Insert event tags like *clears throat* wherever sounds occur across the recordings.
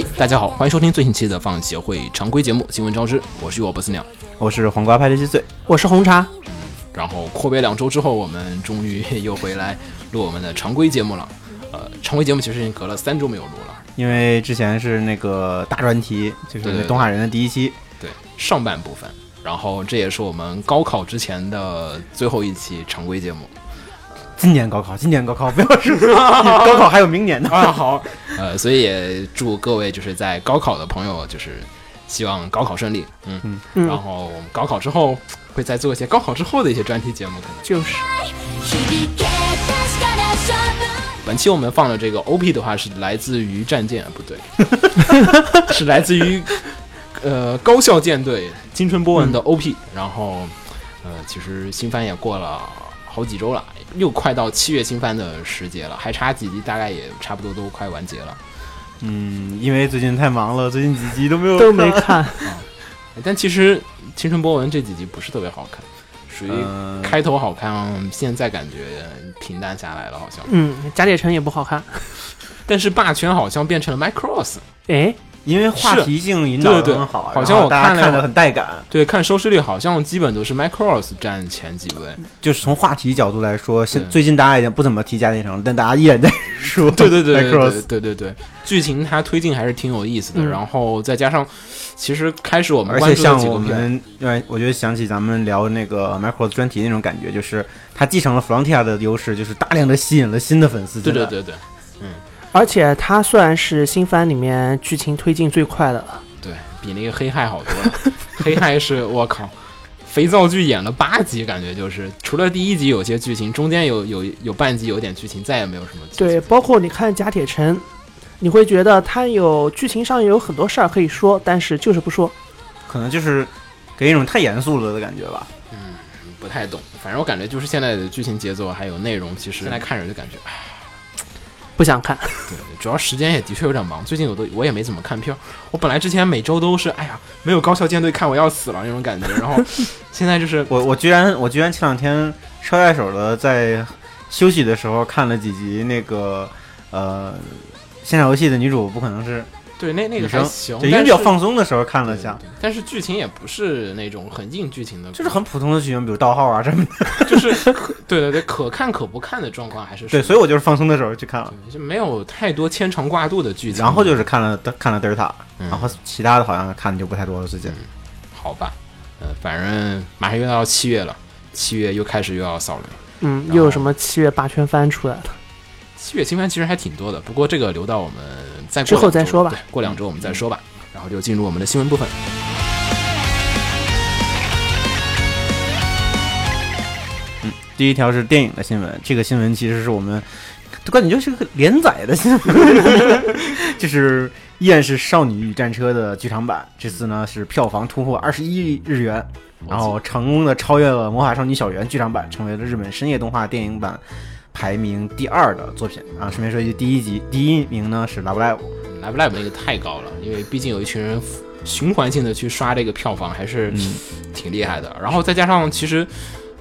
嘿，大家好，欢迎收听最新期的放协会常规节目《新闻招之》，我是我波斯鸟，我是黄瓜派的七岁，我是红茶。然后阔别两周之后，我们终于又回来录我们的常规节目了。呃，常规节目其实已经隔了三周没有录了，因为之前是那个大专题，就是那动画人的第一期，对上半部分。然后这也是我们高考之前的最后一期常规节目。今年高考，今年高考，不要说 *laughs* 高考还有明年呢啊！好，*laughs* 呃，所以也祝各位就是在高考的朋友，就是希望高考顺利，嗯嗯。然后我们高考之后会再做一些高考之后的一些专题节目，可能就是。本期我们放的这个 OP 的话是来自于战舰，不对，*laughs* 是来自于呃高校舰队青春波纹的 OP。然后呃，其实新番也过了好几周了。又快到七月新番的时节了，还差几集，大概也差不多都快完结了。嗯，因为最近太忙了，最近几集都没有都没看啊。*laughs* 但其实《青春波纹》这几集不是特别好看，属于开头好看，现在感觉平淡下来了，好像。嗯，假铁城也不好看，但是霸权好像变成了 Micros。哎。因为话题性引导很好，好像我看了很带感。对，看收视率好像基本都是 Micros 占前几位。就是从话题角度来说，现最近大家已经不怎么提加内城，但大家依然在 *laughs* 说。对对对对对对对，剧情它推进还是挺有意思的。然后再加上，其实开始我们而且像我们，因为我觉得想起咱们聊那个 Micros 专题那种感觉，就是它继承了 Frontier 的优势，就是大量的吸引了新的粉丝。对对对对，嗯。而且它算是新番里面剧情推进最快的了，对比那个黑害好多了。*laughs* 黑害是我靠，肥皂剧演了八集，感觉就是除了第一集有些剧情，中间有有有半集有点剧情，再也没有什么。对，包括你看贾铁城，你会觉得他有剧情上有很多事儿可以说，但是就是不说，可能就是给一种太严肃了的感觉吧。嗯，不太懂，反正我感觉就是现在的剧情节奏还有内容，其实现在看着就感觉唉。不想看，对，主要时间也的确有点忙。最近我都我也没怎么看票。我本来之前每周都是，哎呀，没有高校舰队看我要死了那种感觉。然后 *laughs* 现在就是我我居然我居然前两天捎带手的在休息的时候看了几集那个呃线上游戏的女主不可能是。对，那那个还行，因为比较放松的时候看了下，但是剧情也不是那种很硬剧情的，就是很普通的剧情，比如盗号啊什么的，*laughs* 就是对对对，可看可不看的状况还是对，所以我就是放松的时候去看了，就没有太多牵肠挂肚的剧情。然后就是看了看了德尔塔，然后其他的好像看的就不太多了。最近，好吧，呃，反正马上又要七月了，七月又开始又要扫雷，嗯，又有什么七月八圈番出来了？七月新番其实还挺多的，不过这个留到我们再之后再说吧。对，过两周我们再说吧。然后就进入我们的新闻部分。嗯，第一条是电影的新闻。这个新闻其实是我们，感觉就是个连载的新闻，*laughs* 就是依然是《少女与战车》的剧场版。这次呢是票房突破二十一亿日元，然后成功的超越了《魔法少女小圆》剧场版，成为了日本深夜动画电影版。排名第二的作品啊，顺便说一句，第一集第一名呢是《Love Live》，《Love Live》那个太高了，因为毕竟有一群人循环性的去刷这个票房，还是挺厉害的。然后再加上其实。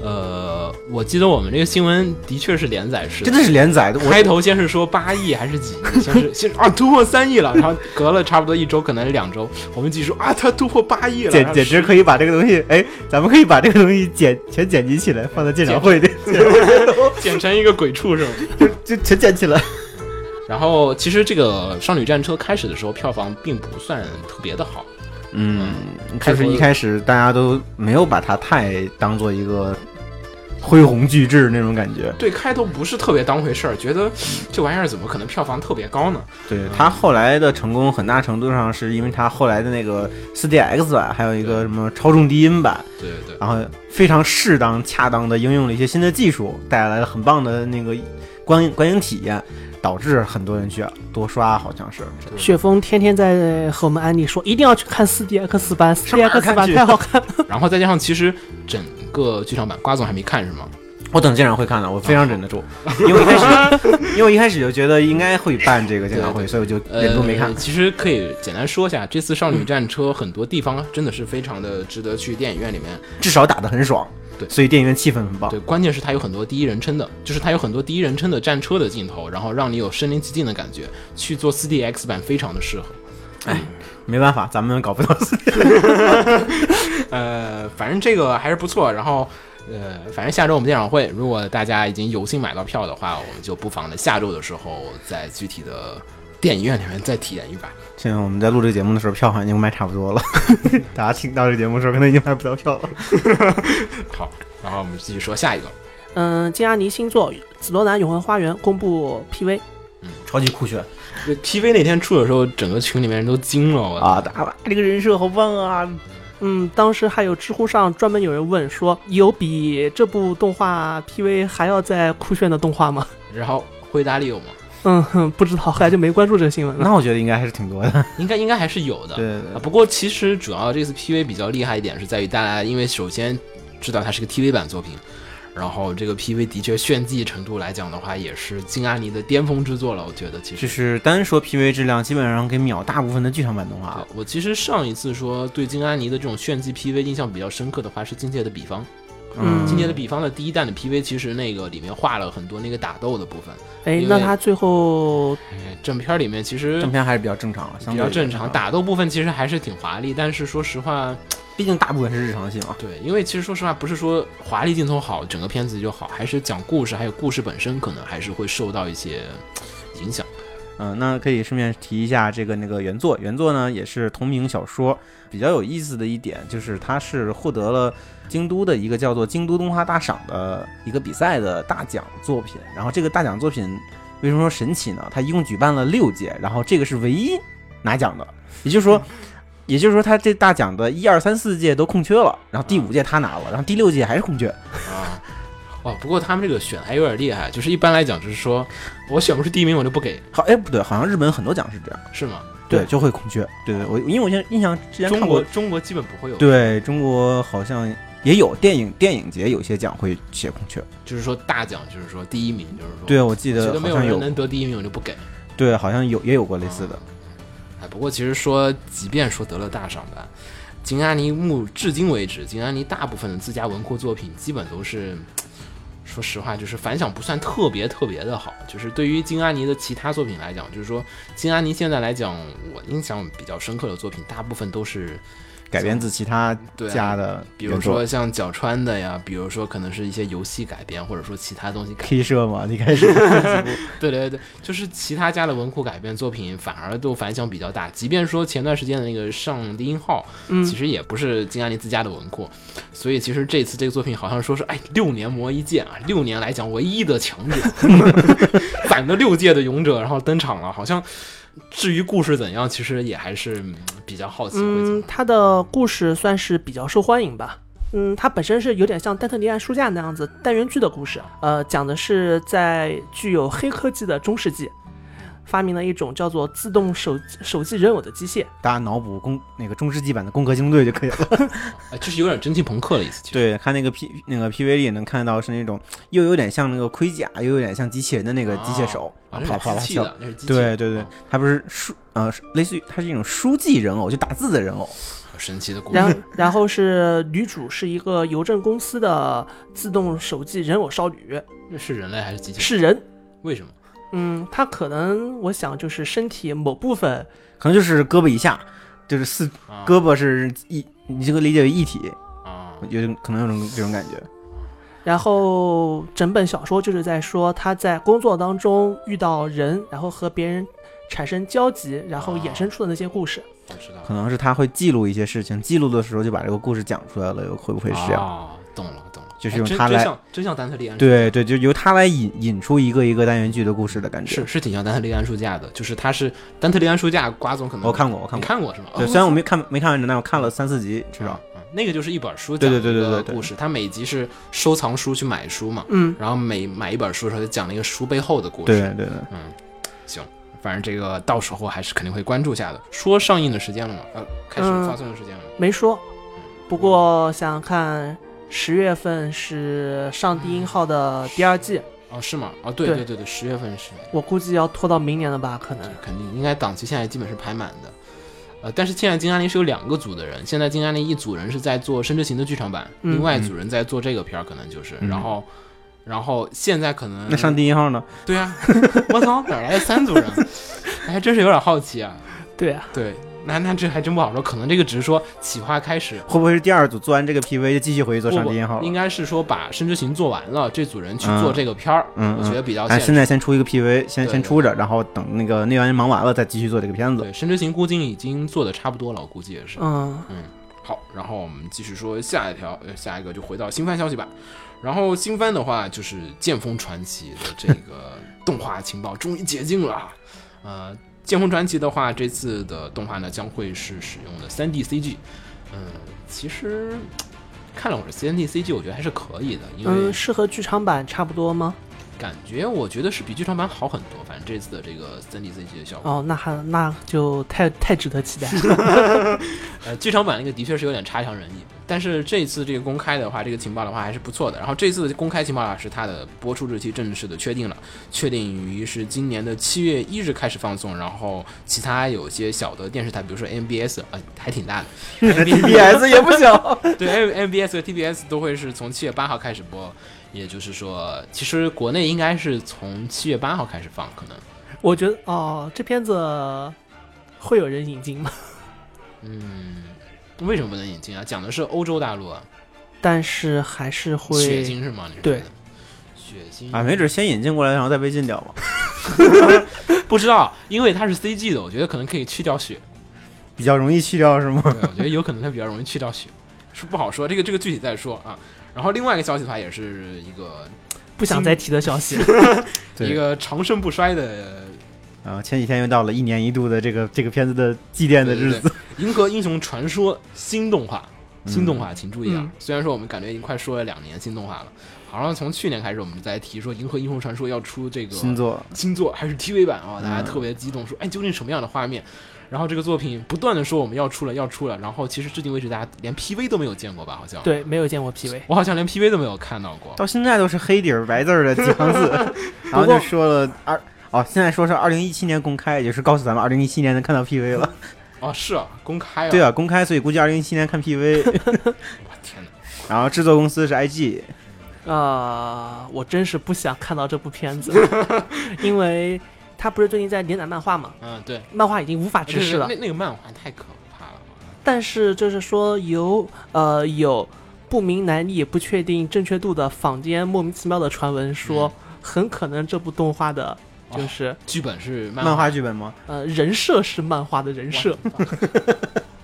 呃，我记得我们这个新闻的确是连载式，真的是连载的。开头先是说八亿还是几亿，先是 *laughs* 先啊突破三亿了，然后隔了差不多一周，可能是两周，我们继续说啊，它突破八亿了，简简直可以把这个东西，哎，咱们可以把这个东西剪全剪辑起来，放在鉴赏会里，*laughs* 剪成一个鬼畜是吗？就就全剪起来。*laughs* 然后其实这个《少女战车》开始的时候票房并不算特别的好，嗯，就是一开始大家都没有把它太当做一个。恢弘巨制那种感觉。对开头不是特别当回事儿，觉得这玩意儿怎么可能票房特别高呢？对他后来的成功，很大程度上是因为他后来的那个 4DX 版，还有一个什么超重低音版，对对对，然后非常适当、恰当的应用了一些新的技术，带来了很棒的那个观观影体验，导致很多人去多刷，好像是。雪峰天天在和我们安利说，一定要去看 4DX 版，4DX 版太好看了。*laughs* 然后再加上其实整个剧场版瓜总还没看是吗？我等鉴赏会看了，我非常忍得住，因为一开始，*laughs* 因为我一开始就觉得应该会办这个鉴赏会，所以我就忍住没看呃。。其实可以简单说一下，这次《少女战车》很多地方真的是非常的值得去电影院里面。至少打得很爽，对所以电影院气氛很棒。对，关键是它有很多第一人称的，就是它有很多第一人称的战车的镜头，然后让你有身临其境的感觉。去做 4DX 版非常的适合。哎没办法，咱们搞不到。*laughs* 呃，反正这个还是不错。然后，呃，反正下周我们鉴赏会，如果大家已经有幸买到票的话，我们就不妨的下周的时候在具体的电影院里面再体验一把。现在我们在录这个节目的时候，票好像已经卖差不多了。*laughs* 大家听到这个节目的时候，可能已经买不到票了。好，然后我们继续说下一个。嗯，金阿尼新作《紫罗兰永恒花园》公布 PV，嗯超级酷炫这 PV 那天出的时候，整个群里面人都惊了，我啊！大爸这个人设好棒啊！嗯，当时还有知乎上专门有人问说，有比这部动画 PV 还要再酷炫的动画吗？然后回答里有吗？*laughs* 嗯哼，不知道，后来就没关注这个新闻了。那我觉得应该还是挺多的。应该应该还是有的。对对对，啊不过其实主要这次 PV 比较厉害一点是在于大家，因为首先知道它是个 TV 版作品，然后这个 PV 的确炫技程度来讲的话，也是金阿尼的巅峰之作了。我觉得其实就是单说 PV 质量，基本上给秒大部分的剧场版动画。我其实上一次说对金阿尼的这种炫技 PV 印象比较深刻的话是《境界的比方》。嗯今年的比方的第一弹的 PV 其实那个里面画了很多那个打斗的部分。哎，那他最后哎正片里面其实正片还是比较正常了，相比较正常，打斗部分其实还是挺华丽，但是说实话，毕竟大部分是日常戏嘛。对，因为其实说实话，不是说华丽镜头好，整个片子就好，还是讲故事，还有故事本身可能还是会受到一些影响。嗯，那可以顺便提一下这个那个原作，原作呢也是同名小说。比较有意思的一点就是，它是获得了京都的一个叫做京都动画大赏的一个比赛的大奖作品。然后这个大奖作品为什么说神奇呢？它一共举办了六届，然后这个是唯一拿奖的，也就是说。*laughs* 也就是说，他这大奖的一二三四届都空缺了，然后第五届他拿了，然后第六届还是空缺。啊。*laughs* 哦，不过他们这个选还有点厉害，就是一般来讲，就是说我选不出第一名，我就不给，好，哎，不对，好像日本很多奖是这样，是吗？对，就会空缺。对对，我因为我现在印象之前中国中国基本不会有，，对中国好像也有电影电影节有些奖会写空缺。就是说大奖，就是说第一名，就是说，对，我记觉得没有人得好像有，能得第一名，我就不给。对，好像有也有过类似的。哎，不过其实说，即便说得了大赏吧，金阿尼目至今为止，金阿尼大部分的自家文库作品基本都是，说实话，就是反响不算特别特别的好。就是对于金安妮的其他作品来讲，就是说金安妮现在来讲，我印象比较深刻的作品，大部分都是改编自其他家的比如说像角川的呀，比如说可能是一些游戏改编，或者说其他东西改 K 社嘛，一开始 *laughs* 对对对，就是其他家的文库改编作品反而都反响比较大。即便说前段时间的那个《上低音号》，嗯其实也不是金安妮自家的文库，所以其实这次这个作品好像说是哎六年磨一剑啊，六年来讲唯一的强者，*laughs* 攒了六届的勇者，然后登场了，好像。至于故事怎样，其实也还是嗯比较好奇嗯他的故事算是比较受欢迎吧。嗯，它本身是有点像丹特尼安书架那样子单元剧的故事，呃，讲的是在具有黑科技的中世纪，发明了一种叫做自动手手记人偶的机械。大家脑补攻那个中世纪版的《攻壳机动队》就可以了。*laughs* 哎，就是有点蒸汽朋克的意思。对，看那个 P 那个 PV 里也能看到是那种又有点像那个盔甲，又有点像机器人的那个机械手，啊，啪啪啪跳那是机器的，那是机器的对对对啊，它不是书呃，类似于它是一种书记人偶，就打字的人偶。好神奇的故事。然然后是女主是一个邮政公司的自动手记人偶少女，那是人类还是机器人？是人。为什么？嗯，他可能我想就是身体某部分，可能就是胳膊以下，就是四啊胳膊是一，你这个理解为一体，啊，有种可能有种这种感觉。然后整本小说就是在说他在工作当中遇到人，然后和别人产生交集，然后衍生出的那些故事。我知道可能是他会记录一些事情，记录的时候就把这个故事讲出来了，有会不会是这样？哦，懂了懂了。就是用它来，真像真像丹特利安对对，就由它来引引出一个一个单元剧的故事的感觉。是是挺像丹特利安书架的，就是它是丹特利安书架，瓜总可能我看过，我看你过。看过是吗？对，哦虽然我没看没看完整，但我看了三四集，至少。嗯那个就是一本书对讲一对对对对对个故事，它每集是收藏书去买书嘛，嗯，然后每买一本书的时候就讲了一个书背后的故事。对对对，嗯，行，反正这个到时候还是肯定会关注下的。说上映的时间了吗？呃，开始嗯发送的时间了吗？没说。不过想想看，十月份是上帝音号的第二季，哦，是吗？哦，对对对对对，十月份是，我估计要拖到明年了吧？可能。肯定应该档期现在基本是排满的。呃，但是现在金安林是有两个组的人，现在金安林一组人是在做《深之行》的剧场版，嗯另外一组人在做这个片儿，可能就是，嗯然后，然后现在可能那上帝一号呢？对啊，*laughs* 我操，哪来的三组人？*laughs* 哎还真是有点好奇啊。对啊，对，那那这还真不好说，可能这个只是说企划开始，会不会是第二组做完这个 PV 就继续回去做上帝一号？应该是说把《深之行》做完了，这组人去嗯做这个片儿，嗯我觉得比较哎，现实。现在先出一个 PV，先先出着，然后等那个内完忙完了再继续做这个片子。对，《深之行》估计已经做的差不多了，我估计也是。嗯嗯，好，然后我们继续说下一条，呃，下一个就回到新番消息吧。然后新番的话就是《剑锋传奇》的这个 *laughs* 动画情报终于解禁了。呃，《剑魂传奇》的话，这次的动画呢将会是使用的 3D CG。嗯，其实看了会儿 3D CG，我觉得还是可以的，因为嗯，是和剧场版差不多吗？感觉我觉得是比剧场版好很多。反正这次的这个三 D CG 的效果，哦，那还那就太太值得期待了。*laughs* *laughs* 呃，剧场版那个的确是有点差强人意，但是这次这个公开的话，这个情报的话还是不错的。然后这次的公开情报啊，是它的播出日期正式的确定了，确定于是今年的七月一日开始放送。然后其他有些小的电视台，比如说 MBS，呃，还挺大的 *laughs* PS 也不小，对 MBS 和 TBS 都会是从七月八号开始播。也就是说，其实国内应该是从七月八号开始放，可能，我觉得哦，这片子会有人引进吗？嗯，为什么不能引进啊？讲的是欧洲大陆啊，但是还是会血会腥是吗？你说对的，血腥啊，没准先引进过来，然后再被禁掉吧。*laughs* 不知道，因为它是 CG 的，我觉得可能可以去掉血。比较容易去掉是吗？对，我觉得有可能它比较容易去掉血，是不好说。这个这个具体再说啊。然后另外一个消息的话，也是一个不想再提的消息。*laughs* 对一个长盛不衰的啊，前几天又到了一年一度的这个这个片子的祭奠的日子。《银河英雄传说》新动画，新动画，请注意啊！嗯虽然说我们感觉已经快说了两年新动画了，好像从去年开始我们就在提说《银河英雄传说》要出这个新作，新作还是 TV 版啊、大家嗯特别激动，说哎究竟什么样的画面？然后这个作品不断的说我们要出了要出了，然后其实至今为止大家连 PV 都没有见过吧？好像，对，没有见过 PV。我好像连 PV 都没有看到过。到现在都是黑底儿白字儿的 *laughs* 几行字，然后就说了二哦，现在说是二零一七年公开，也就是告诉咱们二零一七年能看到 PV 了。*laughs* 哦，是啊，公开啊！对啊，公开，所以估计二零一七年看 PV。我天哪！然后制作公司是 IG，啊、我真是不想看到这部片子，*laughs* 因为他不是最近在连载漫画嘛，嗯，对，漫画已经无法直视了那。那个漫画太可怕了。但是就是说有呃有不明来历、不确定正确度的坊间莫名其妙的传闻说，嗯很可能这部动画的就是、剧本是漫漫画剧本吗？呃人设是漫画的人设，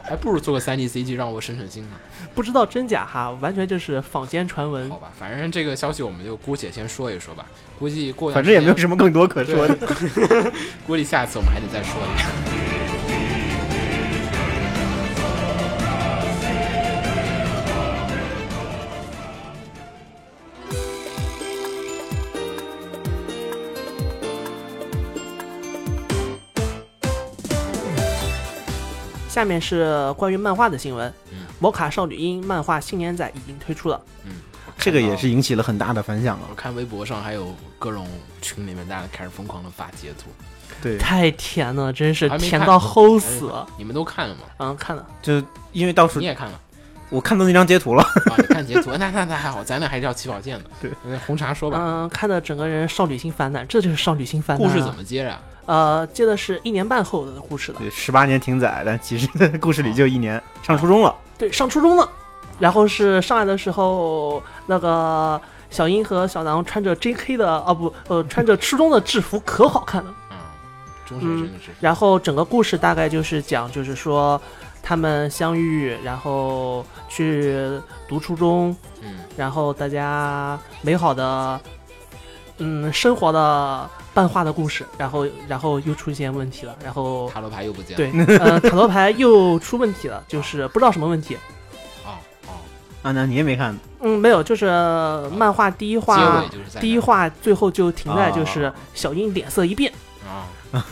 还不如做个三 D CG 让我省省心呢。不知道真假哈，完全就是坊间传闻好。吧，反正这个消息我们就姑且先说一说吧。估计过反正也没有什么更多可说的。*laughs* 估计下次我们还得再说一下。下面是关于漫画的新闻，嗯摩卡少女樱》漫画新年载已经推出了。嗯，这个也是引起了很大的反响啊。我看微博上还有各种群里面大家开始疯狂的发截图，对，太甜了，真是甜到齁死了。你们都看了吗？嗯，看了，就因为到处你也看了我看到那张截图了，啊？你看截图，*laughs* 那那那还好，咱俩还是要起跑线的。对红茶说吧，嗯，看的整个人少女心泛滥，这就是少女心泛滥、啊。故事怎么接啊？呃，接的是一年半后的故事了。对，十八年挺载，但其实故事里就一年，上初中了。对，上初中了，然后是上来的时候，那个小樱和小狼穿着 J.K. 的，哦不，呃，穿着初中的制服，可好看了。嗯，中学生的是然后整个故事大概就是讲，就是说他们相遇，然后去读初中，嗯然后大家美好的嗯生活的漫画的故事，然后然后又出现问题了，然后塔罗牌又不见了。对，呃，*laughs* 塔罗牌又出问题了，就是不知道什么问题。哦哦，啊，那你也没看？嗯，没有，就是漫画第一结话尾，就是在第一话最后就停在就是啊小樱脸色一变，啊啊，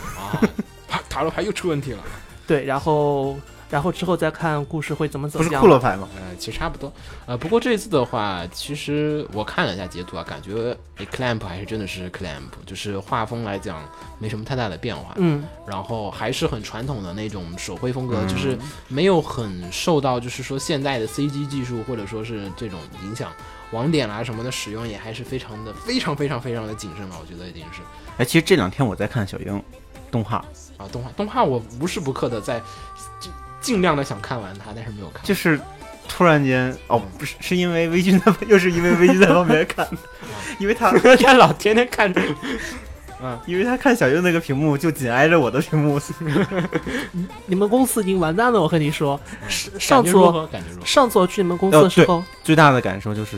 *laughs* 塔塔罗牌又出问题了。对，然后然后之后再看故事会怎么走不是向。骷髅牌吗？呃，其实差不多。呃，不过这次的话，其实我看了一下截图啊，感觉诶 Clamp 还是真的是 Clamp，就是画风来讲没什么太大的变化。嗯，然后还是很传统的那种手绘风格，嗯就是没有很受到就是说现在的 CG 技术或者说是这种影响，网点啦什么的使用也还是非常的非常非常非常的谨慎了，我觉得已经是哎，其实这两天我在看小樱动画，啊动画动画我无时不刻的在就尽量的想看完它，但是没有看。就是突然间哦，不是，是因为微君在，又是因为微君在旁边看。的，*laughs* *laughs* 因为他他老天天看着，*laughs* 嗯。因为他看小优那个屏幕就紧挨着我的屏幕，你们公司已经完蛋了，我和你说，是上次？上次我去你们公司的时候，最大的感受就是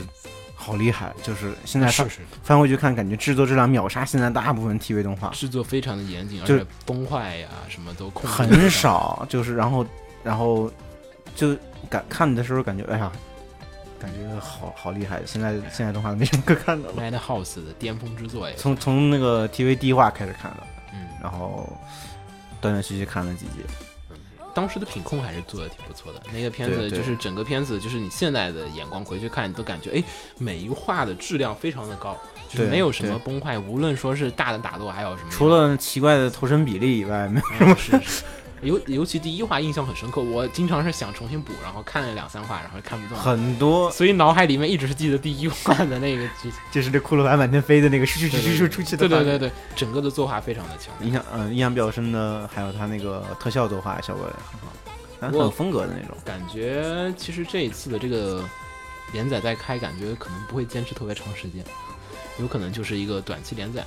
好厉害，就是现在翻是。是，翻回去看，感觉制作质量秒杀现在大部分 TV 动画，制作非常的严谨，而就且崩坏呀什么都控制得很少，就是然后然后就感看的时候感觉哎呀，感觉好好厉害，现在现在动画没什么可看的了。Madhouse 的巅峰之作也从从那个 TV 第一话开始看的，嗯，然后断断续续看了几集。当时的品控还是做的挺不错的。那个片子就是整个片子，就是你现在的眼光回去看，你都感觉哎，每一画的质量非常的高，就是没有什么崩坏，无论说是大的打斗，还有什么，除了奇怪的头身比例以外，没有嗯是是。尤尤其第一话印象很深刻，我经常是想重新补，然后看了两三话，然后看不懂，很多，所以脑海里面一直是记得第一话的那个剧情。就是这骷髅牌满天飞的那个咻咻咻咻咻出去的画面。对对对对，整个的作画非常的强。印象嗯、印象比较深的还有他那个特效作画效果也很好，但很有风格的那种。感觉其实这一次的这个连载再开，感觉可能不会坚持特别长时间，有可能就是一个短期连载。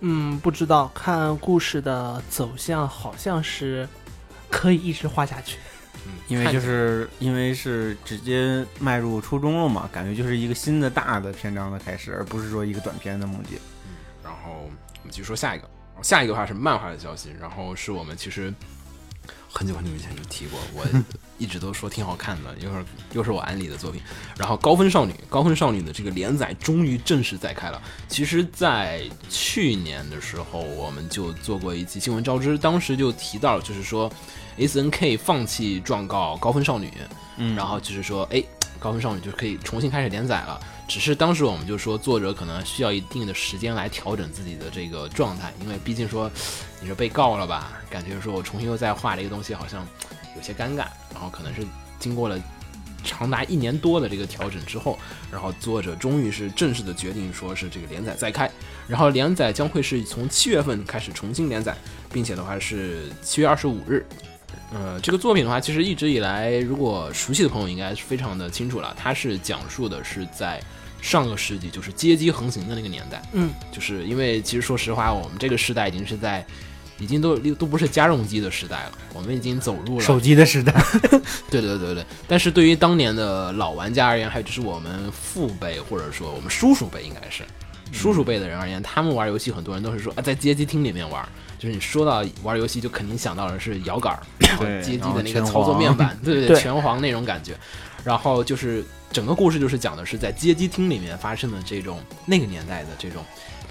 嗯，不知道看故事的走向，好像是可以一直画下去。嗯，因为就是因为是直接迈入初中了嘛，感觉就是一个新的大的篇章的开始，而不是说一个短篇的目的。嗯然后我们继续说下一个，下一个的话是漫画的消息，然后是我们其实很久很久以前就提过，我一直都说挺好看的，又是又是我安利的作品。然后《高分少女》，《高分少女》的这个连载终于正式在开了。其实，在去年的时候，我们就做过一期新闻招知，当时就提到，就是说 S N K 放弃状告《高分少女》，嗯然后就是说，哎，高分少女就可以重新开始连载了。只是当时我们就说，作者可能需要一定的时间来调整自己的这个状态，因为毕竟说你是被告了吧，感觉说我重新又再画这个东西，好像有些尴尬。然后可能是经过了长达一年多的这个调整之后，然后作者终于是正式的决定说是这个连载再开，然后连载将会是从七月份开始重新连载，并且的话是七月二十五日。呃，这个作品的话，其实一直以来，如果熟悉的朋友应该是非常的清楚了。它是讲述的是在上个世纪，就是街机横行的那个年代。嗯，就是因为其实说实话，我们这个时代已经是在，已经都都不是家用机的时代了，我们已经走入了手机的时代，*laughs* *laughs* 对对对对，但是对于当年的老玩家而言，还有就是我们父辈或者说我们叔叔辈，应该是叔叔辈的人而言，他们玩游戏很多人都是说啊，在街机厅里面玩，就是你说到玩游戏，就肯定想到的是摇杆儿，*coughs* 然后对街机的那个操作面板，*laughs* 对对对拳皇那种感觉。然后就是整个故事就是讲的是在街机厅里面发生的这种那个年代的这种。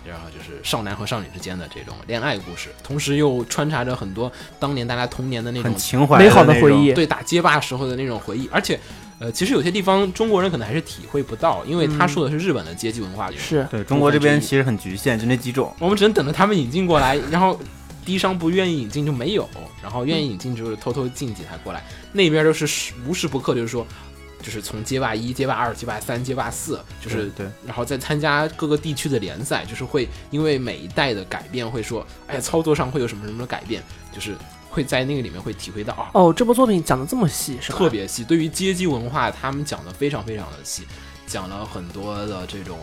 然后就是少男和少女之间的这种恋爱故事，同时又穿插着很多当年大家童年的那种很情怀美好的回忆对打街霸时候的那种回忆，而且，呃，其实有些地方中国人可能还是体会不到，因为他嗯说的是日本的阶级文化。是对中国这边其实很局限，就那几种。我们只能等着他们引进过来，然后低商不愿意引进就没有，然后愿意引进就是偷偷进几台过来，那边就是时无时不刻就是说。就是从街霸一、街霸二、街霸三、街霸四，就是对，然后再参加各个地区的联赛，就是会因为每一代的改变，会说，哎呀，操作上会有什么什么的改变，就是会在那个里面会体会到啊，哦，这部作品讲的这么细是吧？特别细，对于街机文化，他们讲的非常非常的细，讲了很多的这种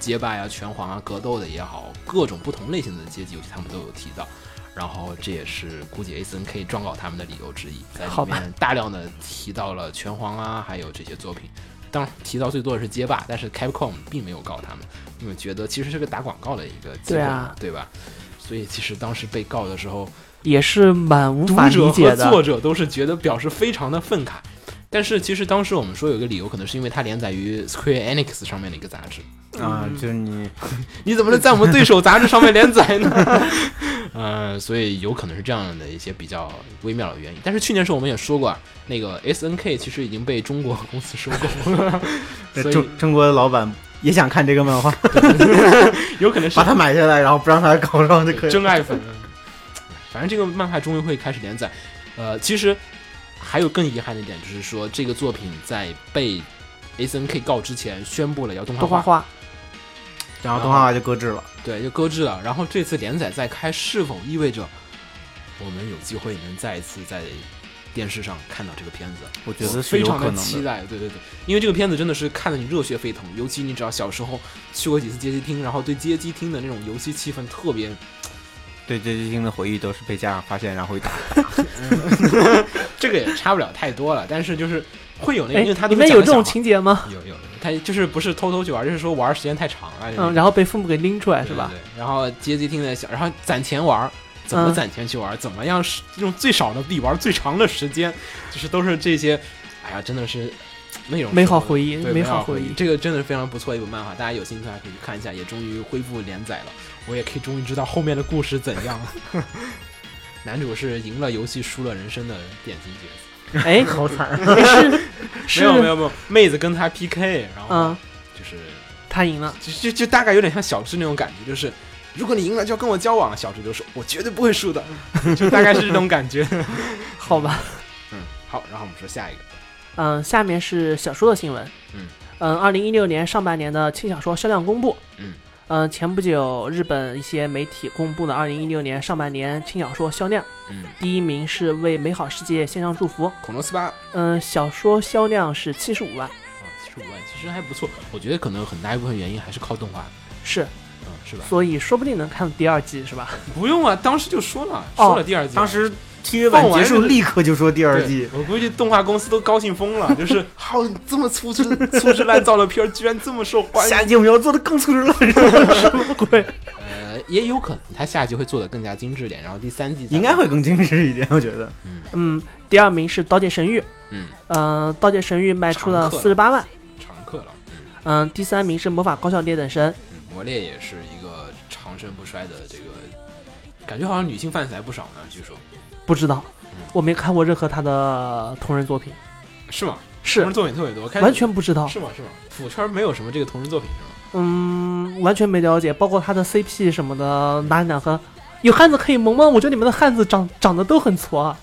街霸呀、拳皇啊、格斗的也好，各种不同类型的街机游戏，他们都有提到。然后这也是估计 S N K 状告他们的理由之一，在里面大量的提到了拳皇啊，还有这些作品。当然提到最多的是街霸，但是 Capcom 并没有告他们，因为觉得其实是个打广告的一个机会，对啊对吧？所以其实当时被告的时候，也是蛮无法理解的。和作者都是觉得表示非常的愤慨。但是其实当时我们说有一个理由，可能是因为它连载于 Square Enix 上面的一个杂志，啊，嗯就是你 *laughs* 你怎么能在我们对手杂志上面连载呢？*laughs* 呃，所以有可能是这样的一些比较微妙的原因。但是去年时候我们也说过啊，那个 S N K 其实已经被中国公司收购了，*laughs* 所以中中国的老板也想看这个漫画，有可能是把它买下来，然后不让它搞上就可以。真爱粉。反正这个漫画终于会开始连载。呃，其实还有更遗憾的一点，就是说这个作品在被 S N K 告之前宣布了要动画化，然后动画化就搁置了。对，就搁置了。然后这次连载再开，是否意味着我们有机会能再一次在电视上看到这个片子？我觉得是非常的。期待，对对对，因为这个片子真的是看得你热血沸腾，尤其你只要小时候去过几次街机厅，然后对街机厅的那种游戏气氛特别，对这些新的回忆都是被家长发现，然后会打。*laughs* 这个也差不了太多了，但是就是会有那个，哎因为它，都是里面有这种情节吗？有有，他就是不是偷偷去玩，就是说玩时间太长了，嗯，然后被父母给拎出来是吧？对对然后街机厅的小，然后攒钱玩，怎么嗯攒钱去玩？怎么样是用最少的币玩最长的时间？就是都是这些，哎呀，真的是那种美好回忆，对美好回忆。这个真的是非常不错的一本漫画，大家有兴趣的话可以去看一下，也终于恢复连载了，我也可以终于知道后面的故事怎样了。*laughs* 男主是赢了游戏输了人生的典型角色，哎，好惨！*laughs* 没有没有没有，妹子跟他 PK，然后嗯，就是他赢了。就就就大概有点像小智那种感觉，就是如果你赢了就要跟我交往，小智就说我绝对不会输的，就大概是这种感觉。*laughs* 好吧，嗯，好，然后我们说下一个，嗯，下面是小说的新闻。嗯嗯，二零一六年上半年的轻小说销量公布。嗯嗯，前不久日本一些媒体公布了二零一六年上半年轻小说销量，嗯，第一名是为美好世界献上祝福。恐龙斯巴啊，嗯，小说销量是七十五万，啊七十五万其实还不错，我觉得可能有很大一部分原因还是靠动画，是，嗯，是吧？所以说不定能看第二季是吧？不用啊，当时就说了，哦说了第二季，当时 TV 版结束，立刻就说第二季。我估计动画公司都高兴疯了，*laughs* 就是好这么粗制粗制滥造的片儿，居然这么受欢迎下。一季我们要做的更粗制滥造，什么鬼？呃，也有可能他下季会做的更加精致点，然后第三季应该会更精致一点，*laughs* 我觉得。嗯，第二名是《刀剑神域》，嗯嗯，《刀剑神域》卖出了四十八万。常客了。嗯，第三名是《魔法高校劣等生》，嗯，魔猎也是一个长盛不衰的这个，感觉好像女性 fans 还不少呢。据说不知道嗯，我没看过任何他的同人作品，是吗？是同人作品特别多，完全不知道。是吗？是吗？腐圈没有什么这个同人作品是吗？嗯，完全没了解，包括他的 CP 什么的，哪里两个有汉子可以萌吗？我觉得你们的汉子长长得都很挫啊。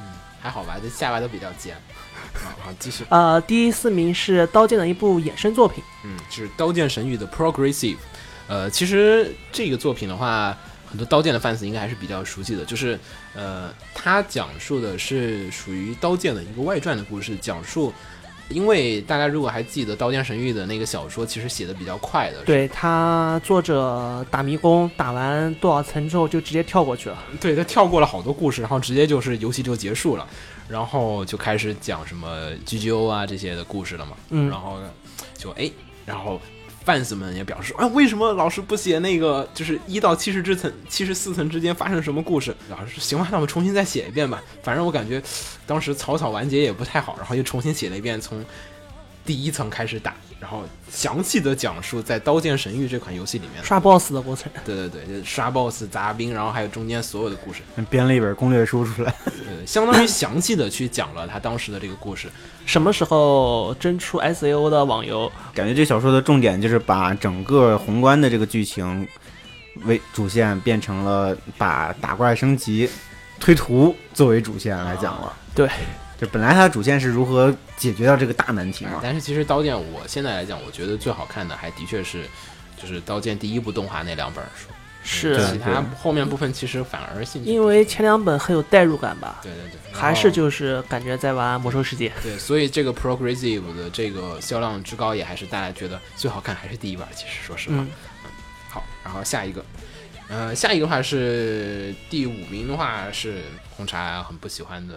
嗯，还好吧，这下巴都比较尖。*laughs* 啊，好，继续。呃，第四名是《刀剑》的一部衍生作品，嗯，是《刀剑神域》的 Progressive。呃，其实这个作品的话，很多刀剑的 fans 应该还是比较熟悉的，就是呃，它讲述的是属于刀剑的一个外传的故事，讲述。因为大家如果还记得《刀剑神域》的那个小说，其实写的比较快的，对他作者打迷宫打完多少层之后就直接跳过去了。对他跳过了好多故事，然后直接就是游戏就结束了，然后就开始讲什么 GGO 啊这些的故事了嘛。嗯然后呢，就哎，然后 fans 们也表示啊，为什么老师不写那个就是一到七十之层、七十四层之间发生什么故事？老师说行吧，那我们重新再写一遍吧。反正我感觉当时草草完结也不太好，然后又重新写了一遍，从第一层开始打，然后详细的讲述在《刀剑神域》这款游戏里面，刷 BOSS 的过程，对对对，就是刷 BOSS、杂兵，然后还有中间所有的故事。编了一本攻略书出来，呃，相当于详细的去讲了他当时的这个故事。什么时候真出 SAO 的网游？感觉这小说的重点就是把整个宏观的这个剧情为主线变成了把打怪升级、推图作为主线来讲了。对，就本来它的主线是如何解决掉这个大难题嘛。但是其实《刀剑》，我现在来讲，我觉得最好看的还的确是就是《刀剑》第一部动画那两本书，是其他后面部分其实反而兴趣因为前两本很有代入感吧，对对对，还是就是感觉在玩魔兽世界。对，所以这个 Progressive 的这个销量之高，也还是大家觉得最好看还是第一本。其实说实话，嗯，好，然后下一个，呃，下一个的话是第五名的话是红茶很不喜欢的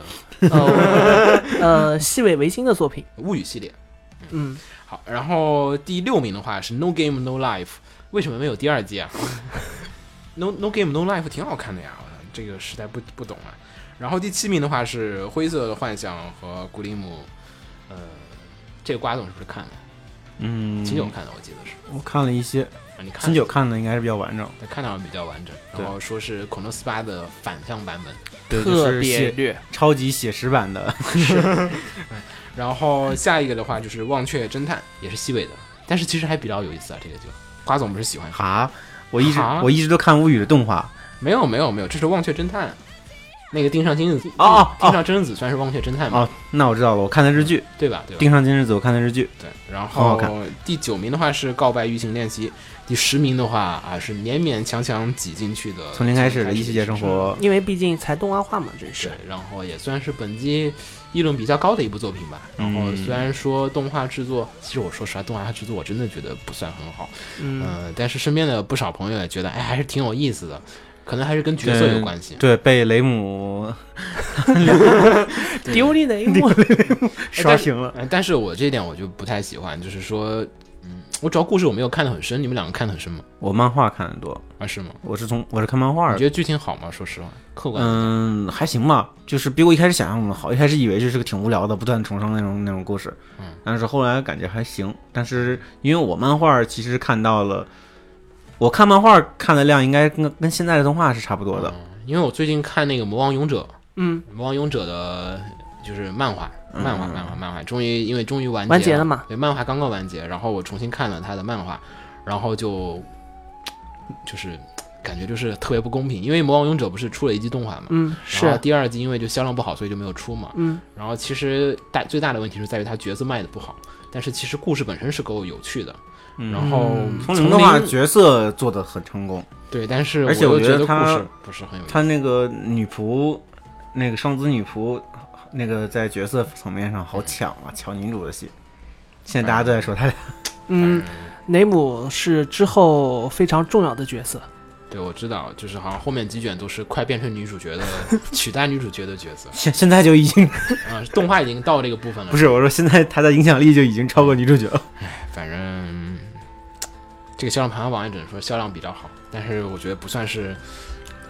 呃，呃，细尾维新的作品，《物语》系列。嗯，好，然后第六名的话是 No Game No Life，为什么没有第二季啊？No No Game No Life 挺好看的呀，这个实在不不懂啊。然后第七名的话是灰色的幻想和古里姆，呃，这个瓜总是不是看了？嗯，秦九看的，我记得是。我看了一些，啊，你看秦九看的应该是比较完整，他看到的比较完整，然后说是恐龙斯巴的反向版本。对，特别虐。超级写实版的。*laughs* 然后下一个的话就是《忘却侦探》，也是西尾的，但是其实还比较有意思啊，这个就瓜总不是喜欢看？哈，我一直哈我一直都看无语的动画。没有没有没有，这是《忘却侦探》，那个定上金日子哦哦定上真日子算是《忘却侦探》吗，哦，那我知道了，我看的日剧，对吧？对吧？盯上金日子我看的日剧。对，然后第九名的话是《告白预行练习》，第十名的话啊是勉勉强强挤进去的，从零开始的异世界生活，因为毕竟才动画化嘛，这是对，然后也算是本季议论比较高的一部作品吧。然后嗯虽然说动画制作，其实我说实话，动画制作我真的觉得不算很好，嗯，嗯、但是身边的不少朋友也觉得，哎，还是挺有意思的，可能还是跟角色有关系。对，被雷姆 *laughs* 丢你雷姆，*laughs* 刷屏了。呃但是我这一点我就不太喜欢，就是说，嗯，我主要故事我没有看得很深，你们两个看得很深吗？我漫画看的多，啊，是吗？我是从我是看漫画的。你觉得剧情好吗？说实话，客观，嗯，还行吧，就是比我一开始想象的好。一开始以为就是个挺无聊的、不断重生那种那种故事，嗯，但是后来感觉还行。但是因为我漫画其实看到了，我看漫画看的量应该跟跟现在的动画是差不多的。嗯因为我最近看那个《魔王勇者》，嗯，《魔王勇者》的就是漫画，嗯漫画，漫画，漫画，终于因为终于完结完结了嘛对，漫画刚刚完结，然后我重新看了他的漫画，然后就就是感觉就是特别不公平，因为《魔王勇者》不是出了一季动画嘛，嗯，然后是，第二季因为就销量不好，所以就没有出嘛。嗯，然后其实大最大的问题是在于他角色卖的不好，但是其实故事本身是够有趣的。嗯然后从零的话，角色做的很成功。对，但是而且我觉觉得他故事不是很有。他那个女仆，那个双子女仆，那个在角色层面上好抢啊，抢女主的戏。现在大家都在说他俩，嗯，雷姆是之后非常重要的角色。对，我知道，就是好像后面几卷都是快变成女主角的 *laughs* 取代女主角的角色现现在就已经啊、*laughs* 动画已经到这个部分了。不是我说，现在他的影响力就已经超过女主角了。反正这个销量排行榜也只能说销量比较好，但是我觉得不算是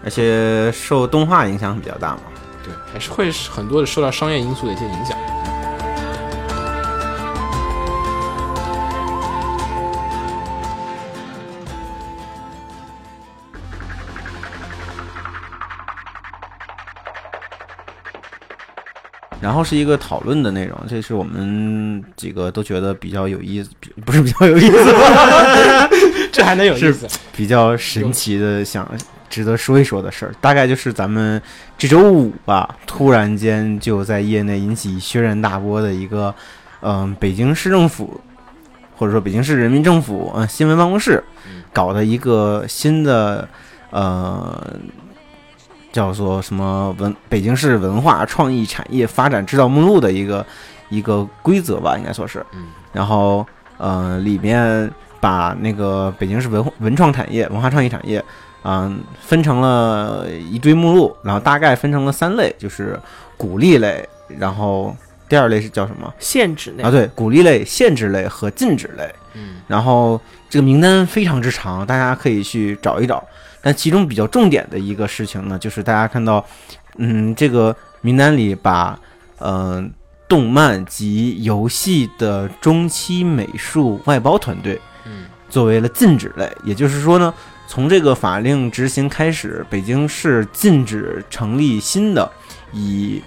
而且受动画影响比较大嘛。对，还是会很多的受到商业因素的一些影响。然后是一个讨论的内容，这是我们几个都觉得比较有意思，比不是比较有意思，*laughs* 这还能有意思？比较神奇的，想值得说一说的事儿。大概就是咱们这周五吧，突然间就在业内引起轩然大波的一个，嗯、北京市政府或者说北京市人民政府呃新闻办公室嗯搞的一个新的呃。叫做什么文北京市文化创意产业发展指导目录的一个一个规则吧，应该说是。嗯然后呃，里面把那个北京市文文创产业、文化创意产业，嗯、分成了一堆目录，然后大概分成了三类，就是鼓励类，然后第二类是叫什么限制类啊？对，鼓励类、限制类和禁止类。嗯然后这个名单非常之长，大家可以去找一找。但其中比较重点的一个事情呢，就是大家看到，嗯，这个名单里把，呃，动漫及游戏的中期美术外包团队嗯作为了禁止类，也就是说呢，从这个法令执行开始，北京市禁止成立新的以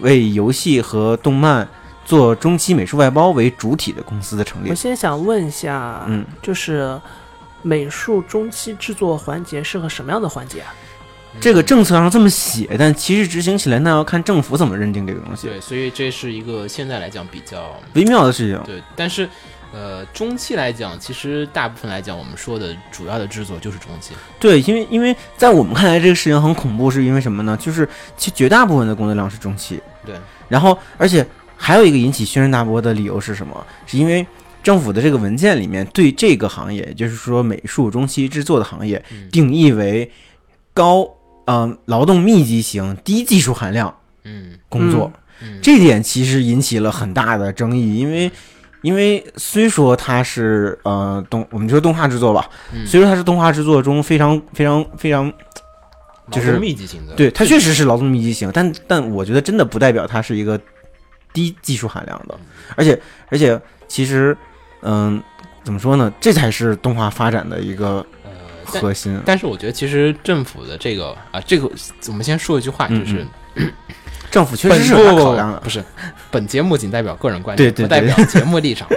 为游戏和动漫做中期美术外包为主体的公司的成立我。先想问一下，嗯，就是美术中期制作环节是个什么样的环节啊？这个政策上这么写，但其实执行起来那要看政府怎么认定这个东西，对，所以这是一个现在来讲比较微妙的事情。对，但是呃中期来讲，其实大部分来讲，我们说的主要的制作就是中期。对，因为因为在我们看来这个事情很恐怖，是因为什么呢？就是其实绝大部分的工作量是中期，对，然后而且还有一个引起轩然大波的理由是什么？是因为政府的这个文件里面对这个行业，就是说美术中期制作的行业嗯定义为高呃劳动密集型、低技术含量嗯工作。嗯，这点其实引起了很大的争议，因为因为虽说它是呃动，我们就说动画制作吧，嗯。虽说它是动画制作中非常非常非常，就是密集型的，对它确实是劳动密集型，但但我觉得真的不代表它是一个低技术含量的，而且而且其实嗯、怎么说呢，这才是动画发展的一个呃，核心。但是我觉得其实政府的这个啊，这个我们先说一句话，嗯就是 *clears throat* 政府确实是有不考量的，不是，本节目仅代表个人观点，对对不代表节目立场。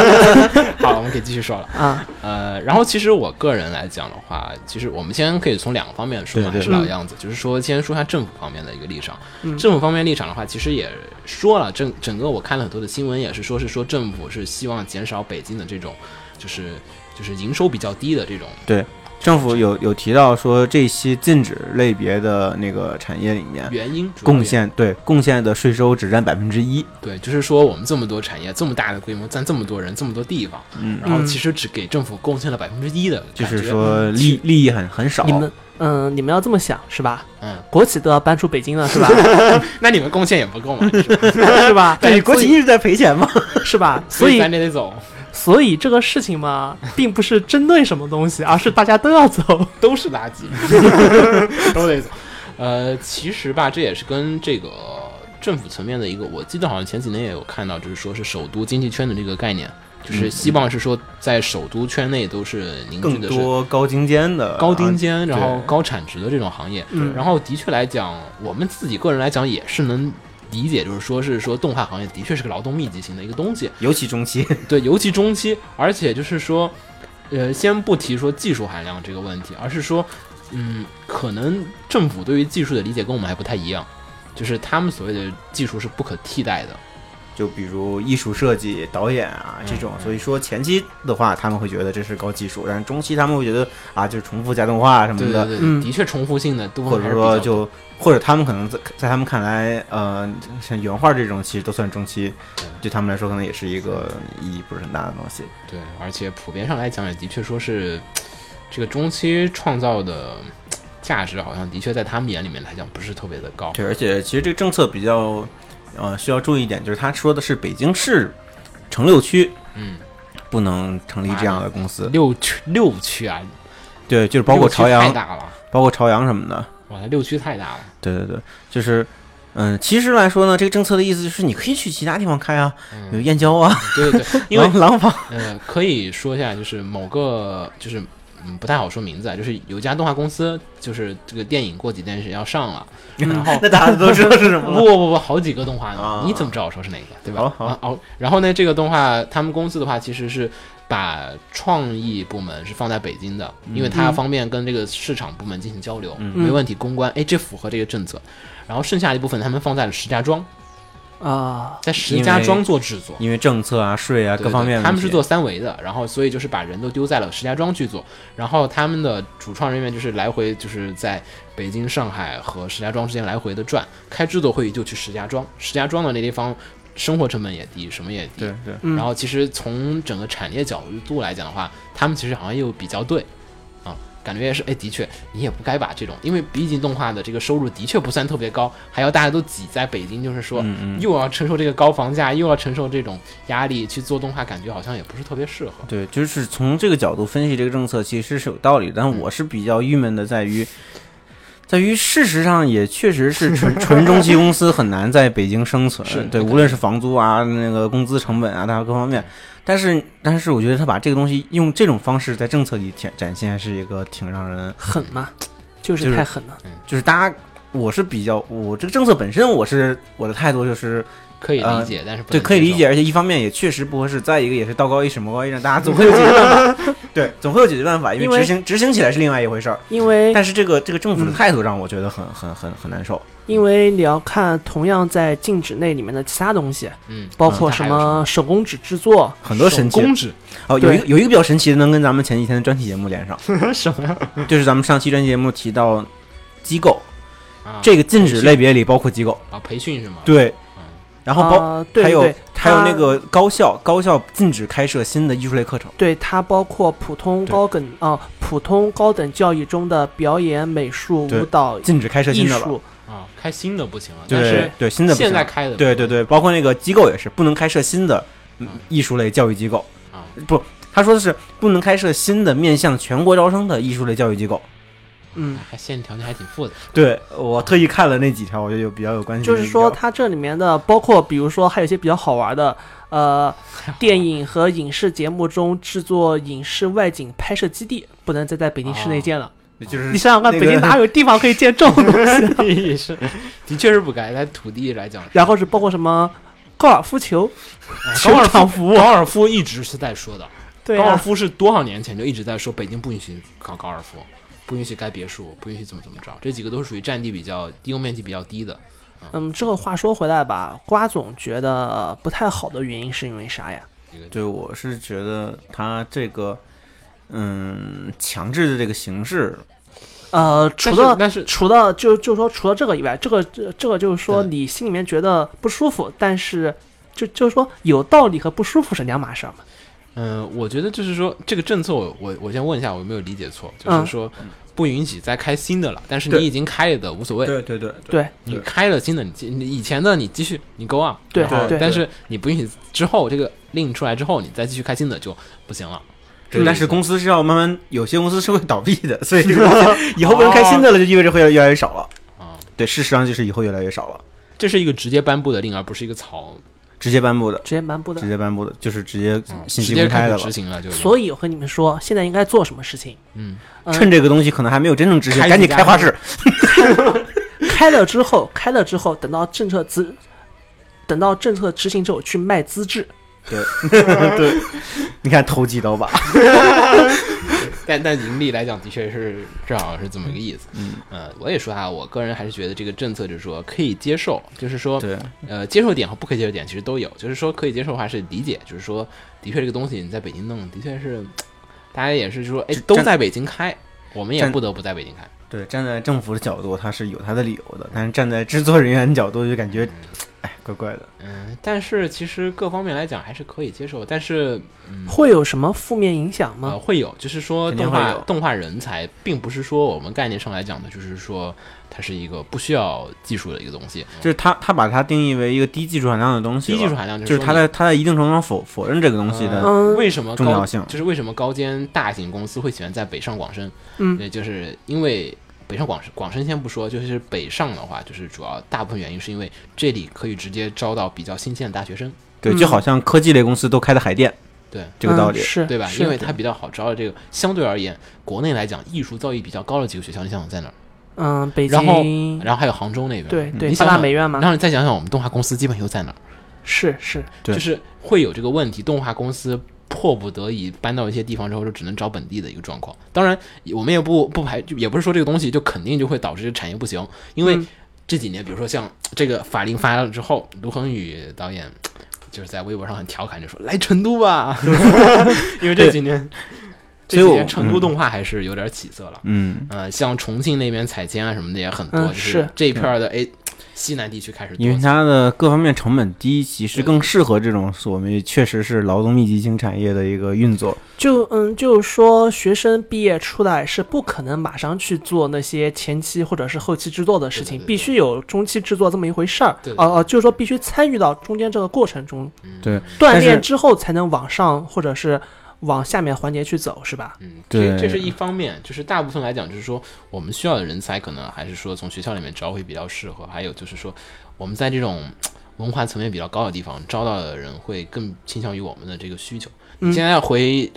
*laughs* 好，我们可以继续说了。啊，呃，然后其实我个人来讲的话，其实我们先可以从两个方面说还是老样子，就是说先说一下政府方面的一个立场。嗯政府方面立场的话，其实也说了，整整个我看了很多的新闻，也是说是说政府是希望减少北京的这种，就是就是营收比较低的这种。政府有有提到说这些禁止类别的那个产业里面，原因主要贡献对贡献的税收只占百分之一。对，就是说我们这么多产业，这么大的规模，占这么多人，这么多地方，嗯，然后嗯其实只给政府贡献了百分之一的，就是说利利益很很少。你们嗯，你们要这么想是吧？嗯，国企都要搬出北京了是吧？*laughs* 那你们贡献也不够嘛，是吧？*laughs* 对，国企一直在赔钱嘛。*laughs* 是吧？所以所以咱得得走，所以这个事情嘛，并不是针对什么东西，而是大家都要走。都是垃圾，都得走。呃，其实吧，这也是跟这个政府层面的一个，我记得好像前几年也有看到，就是说是首都经济圈的这个概念，就是希望是说在首都圈内都是凝聚的是多高精尖的高精尖，然后高产值的这种行业。嗯然后的确来讲，我们自己个人来讲也是能理解，就是说是说动画行业的确是个劳动密集型的一个东西，尤其中期，*laughs* 对，尤其中期，而且就是说，呃，先不提说技术含量这个问题，而是说，嗯，可能政府对于技术的理解跟我们还不太一样，就是他们所谓的技术是不可替代的。就比如艺术设计、导演啊这种，嗯所以说前期的话他们会觉得这是高技术，但是中期他们会觉得啊就是重复加动画什么的，对对对，嗯的确重复性的多或者说就或者他们可能在在他们看来，呃，像原画这种其实都算中期，对他们来说可能也是一个意义不是很大的东西。对，而且普遍上来讲，也的确说是这个中期创造的价值，好像的确在他们眼里面来讲不是特别的高。对，而且其实这个政策比较，呃，需要注意一点，就是他说的是北京市城六区嗯，不能成立这样的公司，六区六区啊，对，就是包括朝阳太大了，包括朝阳什么的。哇，那六区太大了。对对对，就是，嗯，其实来说呢，这个政策的意思就是你可以去其他地方开啊，有嗯，燕郊啊，对对对，*laughs* 因为廊廊坊，呃，可以说一下，就是某个就是嗯不太好说名字啊，就是有一家动画公司，就是这个电影过几天是要上了，*laughs* 然后那大家都知道是什么不了。不不不，好几个动画呢，啊你怎么知道我说是哪个，对吧？好好啊哦，然后呢，这个动画他们公司的话，其实是把创意部门是放在北京的，因为它嗯方便跟这个市场部门进行交流，嗯没问题，公关，哎，这符合这个政策。然后剩下一部分他们放在了石家庄，啊，在石家庄做制作。因为政策啊、税啊各方面他们是做三维的，然后所以就是把人都丢在了石家庄去做，然后他们的主创人员就是来回就是在北京、上海和石家庄之间来回的转，开制作会议就去石家庄，石家庄的那地方生活成本也低，什么也低，对对，嗯然后其实从整个产业角度来讲的话，他们其实好像又比较对，啊，感觉也是，哎，的确你也不该把这种，因为毕竟动画的这个收入的确不算特别高，还要大家都挤在北京，就是说。又要承受这个高房价，又要承受这种压力去做动画，感觉好像也不是特别适合。对，就是从这个角度分析这个政策，其实是有道理。但我是比较郁闷的，在于，在于事实上也确实是纯 *laughs* 纯中期公司很难在北京生存。对，无论是房租啊、那个工资成本啊，大家各方面。但是，但是我觉得他把这个东西用这种方式在政策里展展现，是一个挺让人，狠嘛，就就是是太狠了。就是大家，我是比较，我这个政策本身，我是我的态度就是可以理呃解，但是不对，可以理解，而且一方面也确实不合适，再一个也是道高一尺，魔高一丈，大家总会有解决办法。*laughs* 对，总会有解决办法，因因为为执行执行起来是另外一回事儿。因为但是这个这个政府的嗯态度让我觉得很很很很难受。因为你要看同样在禁止内里面的其他东西，嗯，包括什么手工纸制作，很多神奇。手工纸。哦，有一个有一个比较神奇的，能跟咱们前几天的专题节目连上，*laughs* 什么呀？就是咱们上期专题节目提到机构，啊这个禁止类别里包括机构，啊，培训是吗？对。嗯，然后包啊对还有还有那个高校，高校禁止开设新的艺术类课程。对它包括普通高等啊、普通高等教育中的表演、美术、舞蹈、禁止开设艺新的了，术，啊，开新的不行了，是对，新的不行现在开的对对对，包括那个机构也是不能开设新的嗯艺术类教育机构啊，不，他说的是不能开设新的面向全国招生的艺术类教育机构。嗯，还限制条件还挺复杂。对我特意看了那几条，我觉得有比较有关系。就是说，它这里面的包括，比如说还有一些比较好玩的，呃，电影和影视节目中制作影视外景拍摄基地不能再在北京市内建了。就是你想想看，那个北京哪有地方可以建这种东西？*laughs* 也是，的确是不该。在土地来讲，然后是包括什么高尔夫球、高尔场夫，高尔夫一直是在说的。*laughs* 对啊，高尔夫是多少年前就一直在说，北京不允许搞高尔夫，不允许盖别墅，不允许怎么怎么着。这几个都是属于占地比较、地用面积比较低的。嗯，这个话说回来吧，瓜总觉得不太好的原因是因为啥呀？对，我是觉得他这个嗯强制的这个形式，呃，除但是了但是除了就就说除了这个以外，这个这这个就是说你心里面觉得不舒服，但是就就是说有道理和不舒服是两码事儿嘛。嗯，我觉得就是说这个政策我，我我先问一下，我有没有理解错？就嗯是说不允许再开新的了，但是你已经开了的无所谓。对对对对你开了新的，你继你以前的你继续你 go on，对然后对但是你不允许之后这个令出来之后，你再继续开新的就不行了。对，但是公司是要慢慢，有些公司是会倒闭的，所以这个东西以后不能开新的了，就意味着会越来越少了。啊，对，事实上就是以后越来越少了，这是一个直接颁布的令，而不是一个草，直接颁布的，直接颁布的直。接颁布的，就是直接嗯信息直接公开的了开始执。行了，就所以我和你们说，现在应该做什么事情？嗯，嗯趁这个东西可能还没有真正执行，赶紧开画室开花市。*laughs* 开了之后，开了之后，等到政策资，等到政策执行之后去卖资质。对 *laughs* 对，你看投机倒把。*laughs* 但但盈利来讲，的确是正好是这么一个意思。嗯，呃，我也说哈，我个人还是觉得这个政策就是说可以接受，就是说对，呃，接受点和不可以接受点其实都有。就是说可以接受的话是理解，就是说的确这个东西你在北京弄，的确是大家也是说，哎都在北京开，我们也不得不在北京开。对，站在政府的角度，他是有他的理由的，但是站在制作人员的角度，就感觉，哎，怪怪的。嗯，但是其实各方面来讲还是可以接受，但是嗯。会有什么负面影响呃，吗？会有，就是说动画动画人才，并不是说我们概念上来讲的，就是说它是一个不需要技术的一个东西，就是他他把它定义为一个低技术含量的东西，低技术含量就是他在他在一定程度上否否认这个东西的。嗯为什么重要性就是为什么高尖大型公司会喜欢在北上广深？嗯也，就是因为北上广深广深先不说，就是北上的话，就是主要大部分原因是因为这里可以直接招到比较新鲜的大学生，对，嗯就好像科技类公司都开的海淀，对这个道理嗯。是对吧？因为它比较好招的这个，相对而言，国内来讲艺术造诣比较高的几个学校，你想想在哪儿？嗯，北然后京然后还有杭州那边，对对，八你想想大美院嘛然，后你再想想我们动画公司基本又在哪儿？是是，就是会有这个问题，动画公司迫不得已搬到一些地方之后，就只能找本地的一个状况。当然，我们也不不排，就也不是说这个东西就肯定就会导致这个产业不行，因为嗯。这几年，比如说像这个法令发了之后，卢恒宇导演就是在微博上很调侃，就说来成都吧，*laughs* 因为这几年。这几所以我年成都动画还是有点起色了，嗯，呃，像重庆那边彩铅啊什么的也很多，嗯就是这一片儿的哎，西南地区开始因为它的各方面成本低，其实更适合这种我们确实是劳动密集型产业的一个运作。就嗯，就是说学生毕业出来是不可能马上去做那些前期或者是后期制作的事情，对对对必须有中期制作这么一回事儿。对对哦哦，就是说必须参与到中间这个过程中，对，锻炼之后才能往上或者是往下面环节去走，是吧？嗯，对这这是一方面，就是大部分来讲，就是说我们需要的人才，可能还是说从学校里面招会比较适合。还有就是说，我们在这种文化层面比较高的地方招到的人，会更倾向于我们的这个需求。嗯你现在要回，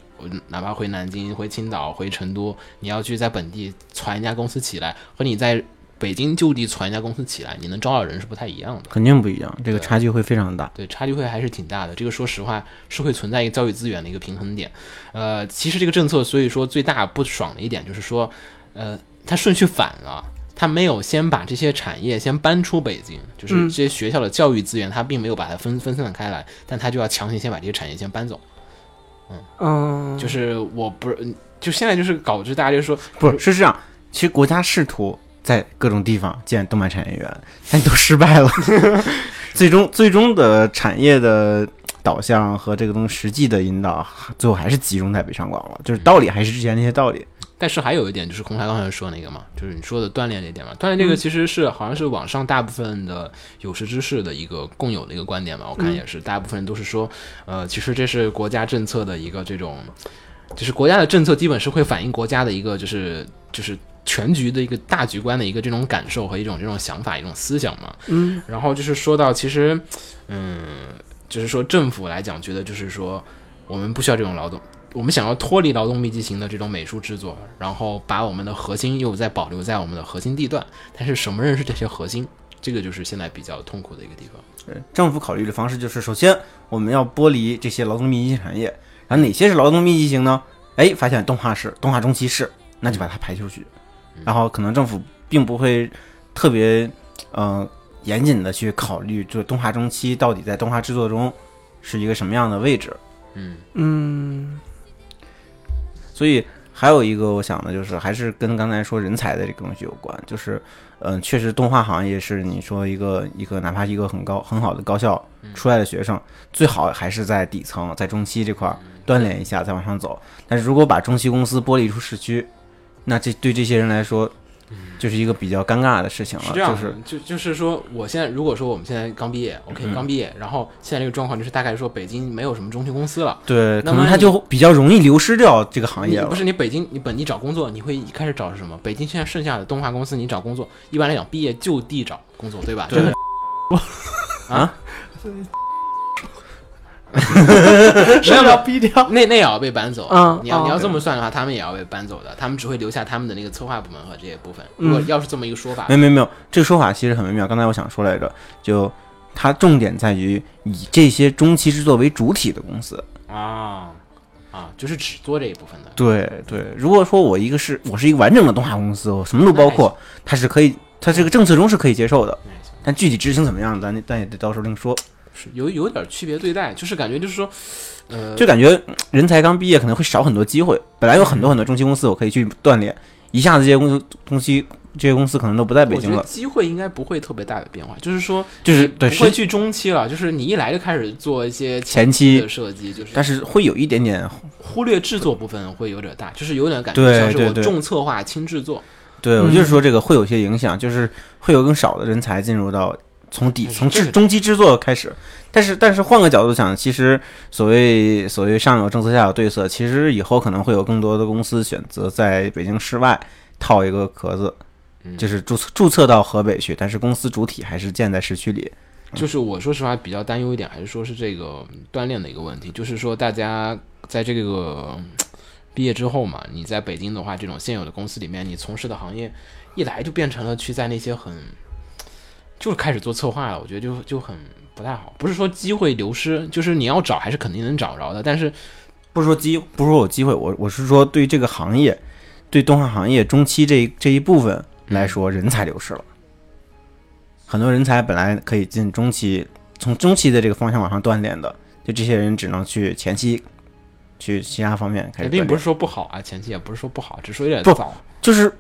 哪怕回南京、回青岛、回成都，你要去在本地传一家公司起来，和你在北京就地传一家公司起来，你能招到人是不太一样的。肯定不一样，这个差距会非常大。对，差距会还是挺大的。这个说实话是会存在一个教育资源的一个平衡点。呃，其实这个政策，所以说最大不爽的一点就是说，呃，它顺序反了。它没有先把这些产业先搬出北京，就是嗯这些学校的教育资源，它并没有把它分分散开来，但它就要强行先把这些产业先搬走。嗯，就是我不是，就现在就是搞致大家就说，不是，是这样，其实国家试图在各种地方建动漫产业园，但都失败了。*laughs* 最终，最终的产业的导向和这个东西实际的引导，最后还是集中在北上广了。就是道理还是之前那些道理。但是还有一点就是空台刚才说那个嘛，就是你说的锻炼这点嘛，锻炼这个其实是好像是网上大部分的有识之士的一个共有的一个观点嘛，我看也是，大部分人都是说，呃，其实这是国家政策的一个这种，就是国家的政策基本是会反映国家的一个就是就是全局的一个大局观的一个这种感受和一种这种想法一种思想嘛，嗯然后就是说到，其实，嗯，就是说政府来讲，觉得就是说，我们不需要这种劳动，我们想要脱离劳动密集型的这种美术制作，然后把我们的核心又再保留在我们的核心地段。但是什么人是这些核心？这个就是现在比较痛苦的一个地方。对政府考虑的方式就是，首先我们要剥离这些劳动密集型产业，然后哪些是劳动密集型呢？哎，发现动画是，动画中期是，那就把它排出去。然后可能政府并不会特别呃严谨的去考虑，就动画中期到底在动画制作中是一个什么样的位置。嗯嗯所以还有一个我想的就是，还是跟刚才说人才的这个东西有关，就是，嗯、确实动画行业是你说一个一个哪怕一个很高很好的高校出来的学生，最好还是在底层，在中期这块儿锻炼一下，再往上走。但是如果把中期公司剥离出市区，那这对这些人来说，就是一个比较尴尬的事情了，是这样，就是就就是说，我现在如果说我们现在刚毕业，OK，、嗯刚毕业，然后现在这个状况就是大概说北京没有什么中介公司了。对，那可能他就比较容易流失掉这个行业了。不是你北京，你本地找工作，你会一开始找是什么？北京现在剩下的动画公司，你找工作，一般来讲毕业就地找工作，对吧？对这个 *laughs* 啊，*laughs* *laughs* 是要逼掉。那那也要被搬走。嗯哦你要你要这么算的话，他们也要被搬走的，他们只会留下他们的那个策划部门和这些部分。如果嗯要是这么一个说法没，有没有没有，这个说法其实很微妙。刚才我想说来着，就它重点在于以这些中期制作为主体的公司。啊啊，就是只做这一部分的。对对，如果说我一个是我是一个完整的动画公司，我什么都包括，它是可以，它这个政策中是可以接受的。但具体执行怎么样，咱咱也得到时候另说。是有有点区别对待，就是感觉就是说，呃，就感觉嗯人才刚毕业可能会少很多机会。本来有很多很多中期公司我可以去锻炼，一下子这些公司中期这些公司可能都不在北京了。机会应该不会特别大的变化，就是说，就是对不会去中期了，就是你一来就开始做一些前期期的设计，就是但是会有一点点，忽略制作部分会有点大，就是有点感觉对像是我重策划轻制作，对我嗯就是说这个会有些影响，就是会有更少的人才进入到从底从这个制中期制作开始。但是但是换个角度想，其实所谓所谓上有政策下有对策，其实以后可能会有更多的公司选择在北京市外套一个壳子，嗯就是注册注册到河北去，但是公司主体还是建在市区里。就是我说实话比较担忧一点，还是说是这个嗯锻炼的一个问题，就是说大家在这个嗯毕业之后嘛，你在北京的话，这种现有的公司里面，你从事的行业一来就变成了去在那些很就是开始做策划了，我觉得就就很不太好。不是说机会流失，就是你要找还是肯定能找着的，但是不是说机，不是说有机会，我我是说对这个行业，对动画行业中期这一这一部分来说，人才流失了。很多人才本来可以进中期，从中期的这个方向往上锻炼的，就这些人只能去前期，去其他方面。也并不是说不好啊，前期也不是说不好，只是说有点不早。就是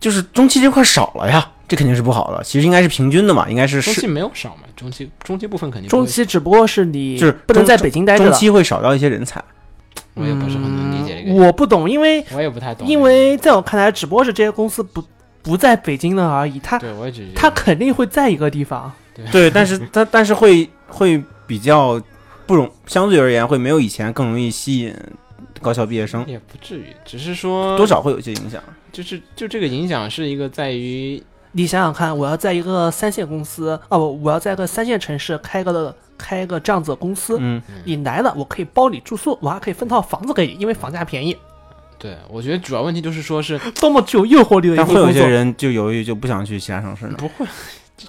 就是中期这块少了呀，这肯定是不好的。其实应该是平均的嘛，应该是是中期没有少嘛，中期中期部分肯定中期只不过是你就是不能在北京待着中。期会少掉一些人才。我也不是很能理解这个，嗯我不懂，因为我也不太懂，因为在我看来，只不过是这些公司不不在北京了而已。他对我也只他肯定会在一个地方。对，但是他但是会会比较不容，相对而言会没有以前更容易吸引高校毕业生，也不至于，只是说多少会有一些影响。就是就这个影响是一个在于你想想看，我要在一个三线公司，哦不，我要在一个三线城市开个开个这样子的公司，嗯，你来了，我可以包你住宿，我还可以分套房子给你，因为房价便宜，对我觉得主要问题就是说是多么具有诱惑力的一但会有。些人就犹豫就不想去其他城市呢，不会，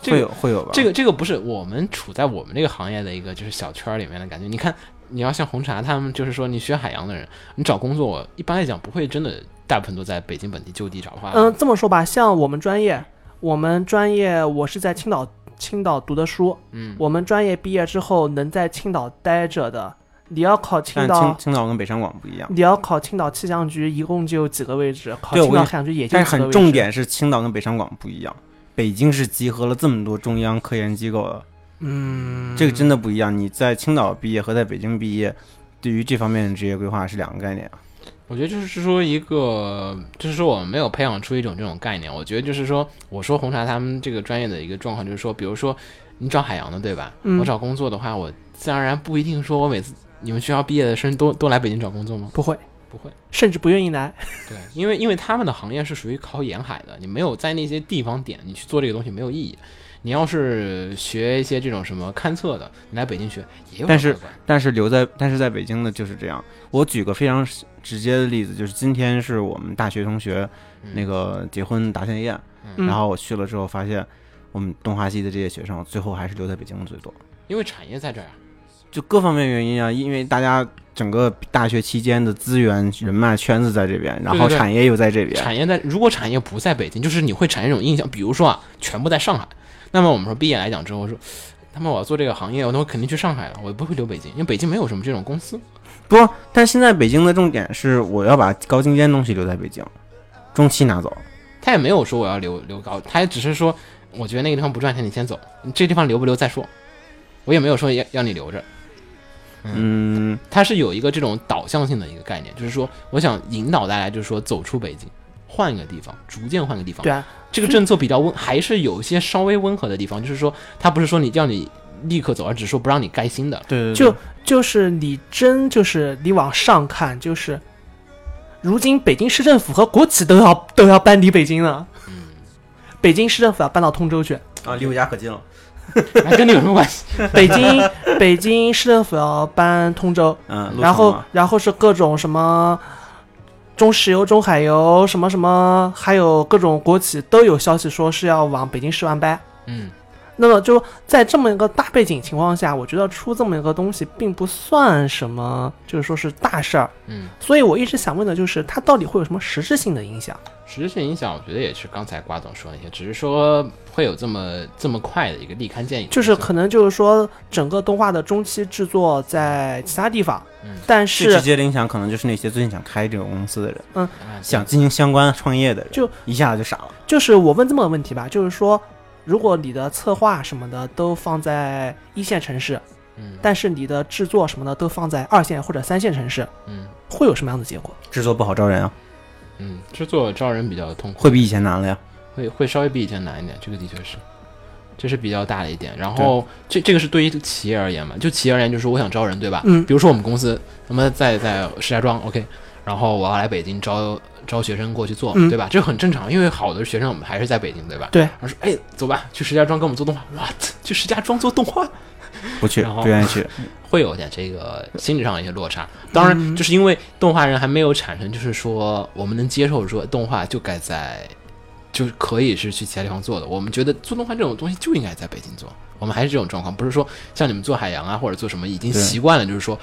这会个有会有吧？这个这个不是我们处在我们这个行业的一个就是小圈儿里面的感觉。你看，你要像红茶他们，就是说你学海洋的人，你找工作一般来讲不会真的大部分都在北京本地就地找的话，嗯，这么说吧，像我们专业，我们专业我是在青岛青岛读的书，嗯，我们专业毕业之后能在青岛待着的，你要考青但岛青，青岛跟北上广不一样，你要考青岛气象局，一共就几个位置，考对我跟你青岛气象局也就但是几个位置。很重点是青岛跟北上广不一样。北京是集合了这么多中央科研机构的，嗯，这个真的不一样。你在青岛毕业和在北京毕业，对于这方面的职业规划是两个概念啊。我觉得就是说一个，就是说我们没有培养出一种这种概念。我觉得就是说，我说红茶他们这个专业的一个状况，就是说，比如说你找海洋的，对吧？嗯我找工作的话，我自然而然不一定说我每次你们学校毕业的生都都来北京找工作吗？不会，不会，甚至不愿意来。对，因为因为他们的行业是属于靠沿海的，你没有在那些地方点，你去做这个东西没有意义。你要是学一些这种什么勘测的，你来北京学也有但是但是留在但是在北京的就是这样。我举个非常直接的例子，就是今天是我们大学同学嗯。那个结婚答谢宴，嗯。然后我去了之后发现，我们动画系的这些学生最后还是留在北京的最多。因为产业在这儿啊。就各方面原因啊，因为大家整个大学期间的资源、人脉圈子在这边，然后产业又在这边，产业在，如果产业不在北京，就是你会产生一种印象，比如说啊，全部在上海，那么我们说毕业来讲之后说，他们我要做这个行业，那我肯定去上海了，我不会留北京，因为北京没有什么这种公司。不，但现在北京的重点是我要把高精尖东西留在北京，中期拿走。他也没有说我要留留高，他也只是说，我觉得那个地方不赚钱，你先走，你这地方留不留再说。我也没有说要要你留着，嗯，他是有一个这种导向性的一个概念，就是说，我想引导大家，就是说走出北京，换一个地方，逐渐换个地方。对啊，这个政策比较温，还是有一些稍微温和的地方，就是说，他不是说你叫你立刻走，而只是说不让你盖新的。对对对，就就是你真就是你往上看，就是如今北京市政府和国企都要都要搬离北京了。北京市政府要搬到通州去，啊，离我家可近了。那 *laughs* 跟你有什么关系？*laughs* 北京北京市政府要搬通州，嗯，然后然后是各种什么中石油、中海油什么什么，还有各种国企都有消息说是要往北京市湾搬。嗯，那么就在这么一个大背景情况下，我觉得出这么一个东西并不算什么，就是说是大事儿。嗯，所以我一直想问的就是，它到底会有什么实质性的影响？实质性影响，我觉得也是刚才瓜总说的那些，只是说会有这么这么快的一个立竿见影就，是可能就是说，整个动画的中期制作在其他地方，嗯但是直接的影响可能就是那些最近想开这种公司的人，嗯想进行相关创业的人，就一下子就傻了。就是我问这么个问题吧，就是说，如果你的策划什么的都放在一线城市，嗯但是你的制作什么的都放在二线或者三线城市，嗯会有什么样的结果？制作不好招人啊，嗯，制作招人比较痛苦，会比以前难了呀。会会稍微比以前难一点，这个的确是，这是比较大的一点。然后这这个是对于企业而言嘛，就企业而言，就是我想招人，对吧？嗯比如说我们公司，那么在在石家庄，OK，然后我要来北京招招学生过去做，嗯对吧？这很正常，因为好的学生我们还是在北京，对吧？对他说，哎，走吧，去石家庄跟我们做动画，What？，去石家庄做动画，不去，不愿意去。*laughs* 会有点这个心理上的一些落差。当然，嗯就是因为动画人还没有产生，就是说我们能接受说动画就该在，就可以是去其他地方做的。我们觉得做动画这种东西就应该在北京做。我们还是这种状况，不是说像你们做海洋啊或者做什么已经习惯了，就是说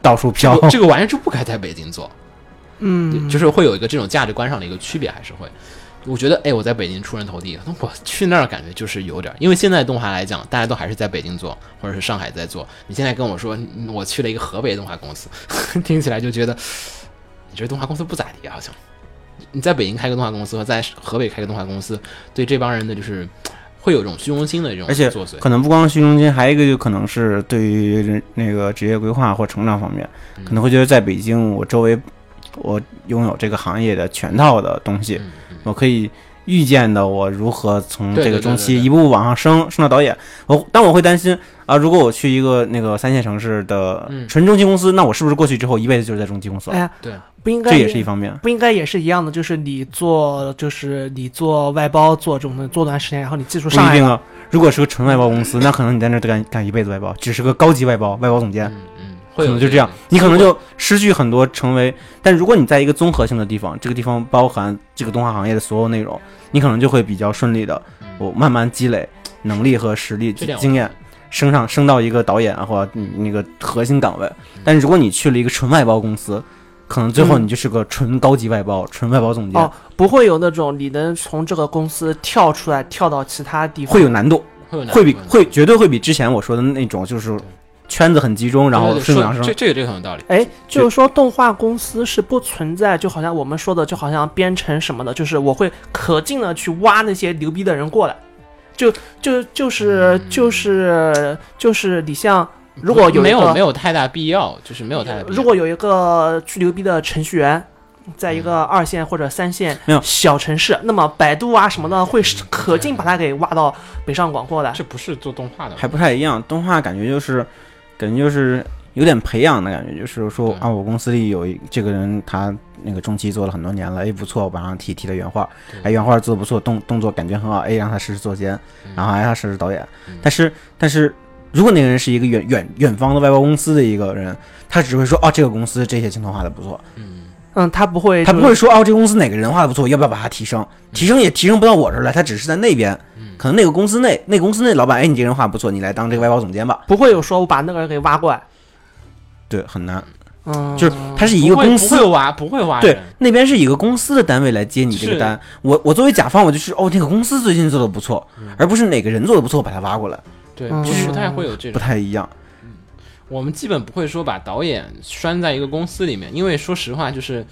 到处飘，这个这个玩意儿就不该在北京做，嗯，就是会有一个这种价值观上的一个区别，还是会。我觉得，哎，我在北京出人头地，那我去那儿感觉就是有点，因为现在动画来讲，大家都还是在北京做，或者是上海在做。你现在跟我说，嗯我去了一个河北动画公司，*laughs* 听起来就觉得你这动画公司不咋地，好像。你在北京开个动画公司和在河北开个动画公司，对这帮人的就是会有一种虚荣心的这种而且作祟。可能不光是虚荣心，还有一个就可能是对于人那个职业规划或成长方面，嗯可能会觉得在北京，我周围我拥有这个行业的全套的东西，我可以预见的我如何从这个中期一步步往上升，升到导演。我但我会担心啊，如果我去一个那个三线城市的嗯纯中期公司，那我是不是过去之后一辈子就是在中期公司了？哎呀，对，不应该这也是一方面。不应该也是一样的，就是你做就是你做外包做这种的做段时间，然后你技术上来了，不一定啊，如果是个纯外包公司，那可能你在那儿干干一辈子外包，只是个高级外包外包总监。嗯嗯，可会有能就这样，你可能就失去很多成为。但如果你在一个综合性的地方，这个地方包含这个动画行业的所有内容，你可能就会比较顺利的，嗯。我慢慢积累能力和实力经验，升上升到一个导演啊或者那个核心岗位。但是如果你去了一个纯外包公司，可能最后嗯你就是个纯高级外包、纯外包总监，哦，不会有那种你能从这个公司跳出来跳到其他地方，会有难度，会有难会比会绝对会比之前我说的那种就是圈子很集中，然后对对对顺理成章。这这个这个很有道理。哎，就是说动画公司是不存在，就好像我们说的，就好像编程什么的，就是我会可劲的去挖那些牛逼的人过来，就就就是嗯就是就是你像如果有没有没有太大必要，就是没有太大必要。如果有一个巨牛逼的程序员，在一个二线或者三线没有小城市，那么百度啊什么的会可劲把他给挖到北上广过来。这不是做动画的，还不太一样。动画感觉就是，感觉就是有点培养的感觉，就是说啊，我公司里有一这个人，他那个中期做了很多年了，哎不错，我把他提提了原画，对。哎原画做的不错，动动作感觉很好，哎让他试试做监，嗯。然后哎让他试试导演。嗯。但是但是如果那个人是一个远远远方的外包公司的一个人，他只会说哦这个公司这些镜头画的不错，嗯，嗯，他不会，他不会说哦这个公司哪个人画的不错，要不要把它提升？提升也提升不到我这儿来，他只是在那边，嗯可能那个公司内那个公司内老板，哎你这个人画得不错，你来当这个外包总监吧。不会有说我把那个人给挖过来。对，很难。嗯，就是他是以一个公司不会挖不会挖对，那边是以一个公司的单位来接你这个单，我我作为甲方，我就是哦，这个公司最近做的不错，而不是哪个人做的不错把他挖过来，对，就是不太会有这不。太一样。我们基本不会说把导演拴在一个公司里面，因为说实话，就是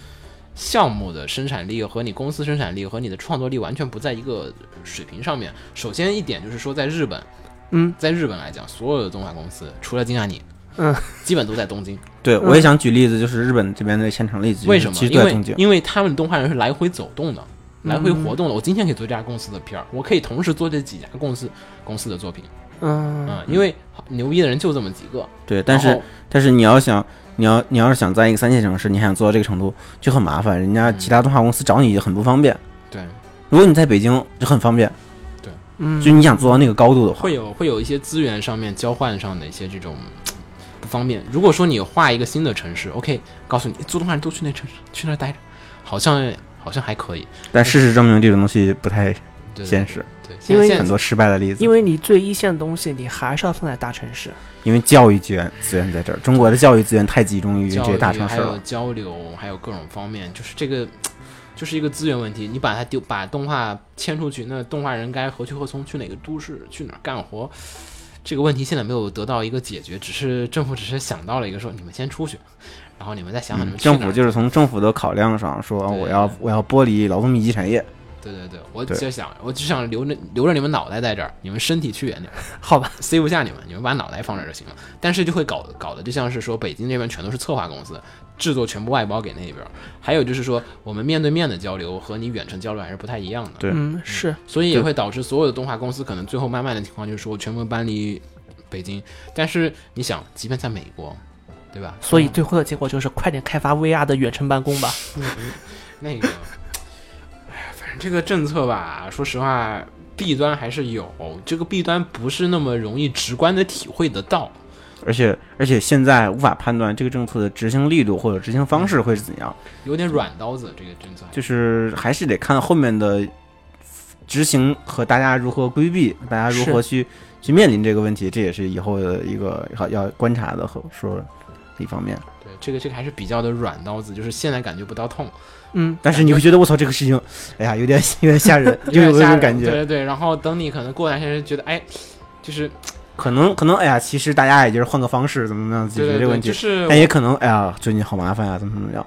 项目的生产力和你公司生产力和你的创作力完全不在一个水平上面。首先一点就是说，在日本，嗯，在日本来讲，所有的动画公司除了金亚尼，嗯，基本都在东京。对，嗯我也想举例子，就是日本这边的现场例子，为什么？其实因为都在东京。因为他们的动画人是来回走动的，来回嗯活动的。我今天可以做这家公司的片儿，我可以同时做这几家公司公司的作品。嗯嗯，因为牛逼的人就这么几个。对，但是但是你要想，你要你要是想在一个三线城市，你还想做到这个程度，就很麻烦，人家其他动画公司找你就很不方便。对，如果你在北京就很方便，对嗯，就你想做到那个高度的话，会有会有一些资源上面交换上的一些这种不方便。如果说你画一个新的城市，OK，告诉你做动画人都去那城市，去那儿待着，好像好像还可以。但事实证明这种东西不太对现实，对，因为很多失败的例子。因为你最一线的东西，你还是要放在大城市。因为教育资源资源在这儿，中国的教育资源太集中于这教育些大城市还有。交流，还有各种方面，就是这个。就是一个资源问题，你把它丢，把动画迁出去，那动画人该何去何从？去哪个都市？去哪儿干活？这个问题现在没有得到一个解决，只是政府只是想到了一个说，你们先出去，然后你们再想想你们去哪儿政府就是从政府的考量上说，我要我要剥离劳动密集产业。对对对，我就想，我就想留着留着你们脑袋在这儿，你们身体去远点儿，*laughs* 好吧，*laughs* 塞不下你们，你们把脑袋放这儿就行了。但是就会搞搞得就像是说，北京这边全都是策划公司，制作全部外包给那边。还有就是说，我们面对面的交流和你远程交流还是不太一样的。对嗯，是，所以也会导致所有的动画公司可能最后慢慢的情况就是说全部搬离北京。但是你想，即便在美国，对吧？所以最后的结果就是快点开发 VR 的远程办公吧。*laughs* 那个，这个政策吧，说实话，弊端还是有，这个弊端不是那么容易直观的体会得到。而且而且现在无法判断这个政策的执行力度或者执行方式会是怎样，有点软刀子，这个政策就是还是得看后面的执行和大家如何规避，大家如何去去面临这个问题，这也是以后的一个要要观察的和说一方面。对这个这个还是比较的软刀子，就是现在感觉不到痛，嗯，但是你会觉得我操这个事情，哎呀有点 *laughs* 有点吓人，*laughs* 就有那种感觉。对对对，然后等你可能过段时间觉得，哎，就是可能可能哎呀，其实大家也就是换个方式怎么怎么样解决这个问题就，是但也可能哎呀最近好麻烦啊，怎么怎么样。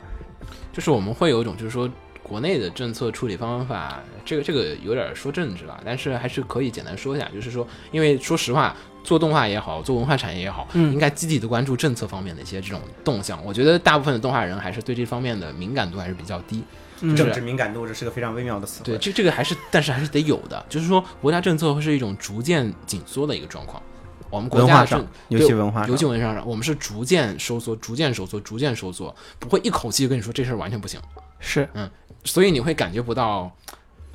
就是我们会有一种就是说国内的政策处理方法，这个这个有点说政治了，但是还是可以简单说一下，就是说，因为说实话，做动画也好，做文化产业也好，嗯应该积极的关注政策方面的一些这种动向。我觉得大部分的动画人还是对这方面的敏感度还是比较低。嗯政治敏感度这是个非常微妙的词对，这这个还是，但是还是得有的，就是说国家政策会是一种逐渐紧缩的一个状况。我们国文化上家的政，尤其文化上尤其文化上，我们是逐渐收缩、逐渐收缩、逐渐收缩，不会一口气跟你说这事儿完全不行。是，嗯所以你会感觉不到，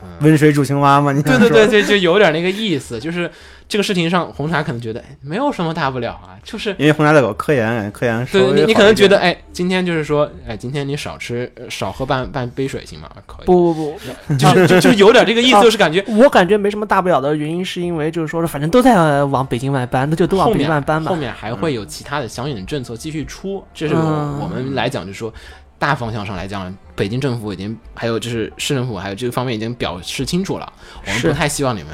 嗯，温水煮青蛙嘛，你对对对对，就有点那个意思，就是这个事情上，红茶可能觉得哎没有什么大不了啊，就是因为红茶在搞科研，科研对你你可能觉得哎，今天就是说哎，今天你少吃呃少喝半半杯水行吗？可以，不不不，就是就就是有点这个意思，啊就是感觉我感觉没什么大不了的原因，是因为就是说，反正都在呃往北京外搬，那就都往北京外搬吧后。面还会有其他的相应的政策继续出，这是我们来讲，就是说大方向上来讲，北京政府已经还有就是市政府还有这个方面已经表示清楚了，我们不太希望你们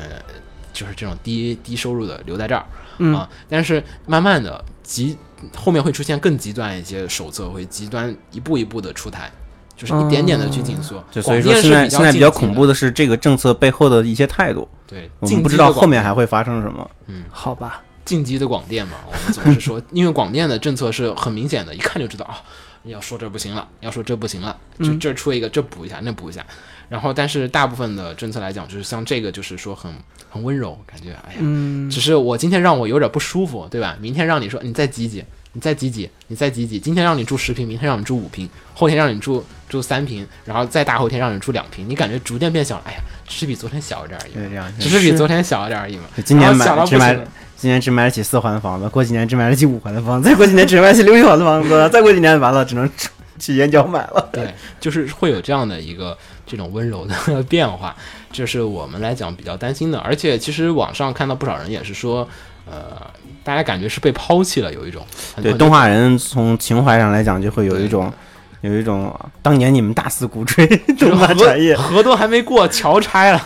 就是这种低低收入的留在这儿。嗯啊，但是慢慢的极后面会出现更极端一些手册，会极端一步一步的出台，就是一点点的去紧缩。就所以说现在现在比较恐怖的是这个政策背后的一些态度，对，我们不知道后面还会发生什么。嗯好吧，进击的广电嘛，我们总是说，因为广电的政策是很明显的，一看就知道啊，要说这不行了，要说这不行了，就嗯这出一个，这补一下，那补一下。然后，但是大部分的政策来讲，就是像这个，就是说很很温柔，感觉哎呀，嗯，只是我今天让我有点不舒服，对吧？明天让你说你再挤挤，你再挤挤，你再挤挤。今天让你住十平，明天让你住五平，后天让你住住三平，然后再大后天让你住两平，你感觉逐渐变小了。哎呀，只是比昨天小一点而已，对这样。只是比昨天小一点而已嘛。今年买只买今年只买得起四环的房子，过几年只买得起五环的房子，再过几年只买得起六环的房子，再过几年完了只能去燕郊买了。对，就是会有这样的一个这种温柔的 *laughs* 变化，这是我们来讲比较担心的。而且其实网上看到不少人也是说，呃，大家感觉是被抛弃了，有一种对，动画人从情怀上来讲，就会有一种有一种当年你们大肆鼓吹 *laughs* 动画产业，*laughs* 河河都还没过，桥拆了，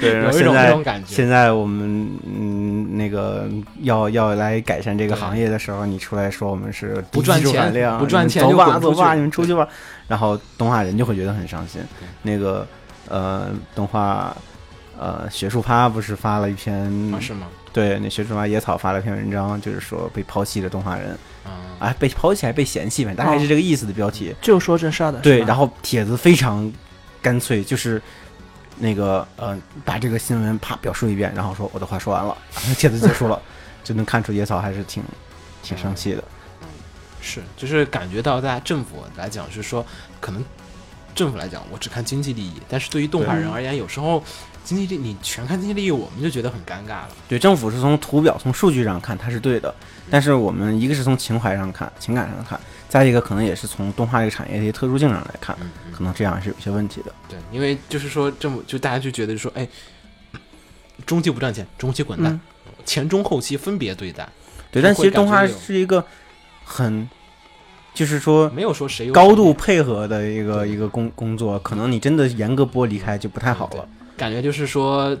对，有一种种感觉。现在我们嗯那个要要来改善这个行业的时候，你出来说我们是不赚钱含量不赚钱走吧走吧，你们出去吧。然后动画人就会觉得很伤心。那个呃动画呃学术趴不是发了一篇啊，是吗？对那学术趴野草发了篇文章，就是说被抛弃的动画人啊，啊被抛弃还被嫌弃，反正大概是这个意思的标题。就说这事儿的，对，然后帖子非常干脆，就是那个呃，把这个新闻啪表述一遍，然后说我的话说完了，*laughs* 帖子结束了，*laughs* 就能看出野草还是挺挺生气的。是，就是感觉到大家政府来讲是说，可能政府来讲我只看经济利益，但是对于动画人而言，有时候经济利你全看经济利益，我们就觉得很尴尬了。对，政府是从图表、从数据上看它是对的，但是我们一个是从情怀上看、情感上看，再一个可能也是从动画这个产业的一些特殊性上来看，可能这样是有些问题的。对，因为就是说政府就大家就觉得说，哎，中期不赚钱，中期滚蛋，嗯前中后期分别对待，对，但其实动画是一个很，就是说没有说谁有高度配合的一个一个工工作，可能你真的严格剥离开就不太好了。感觉就是说。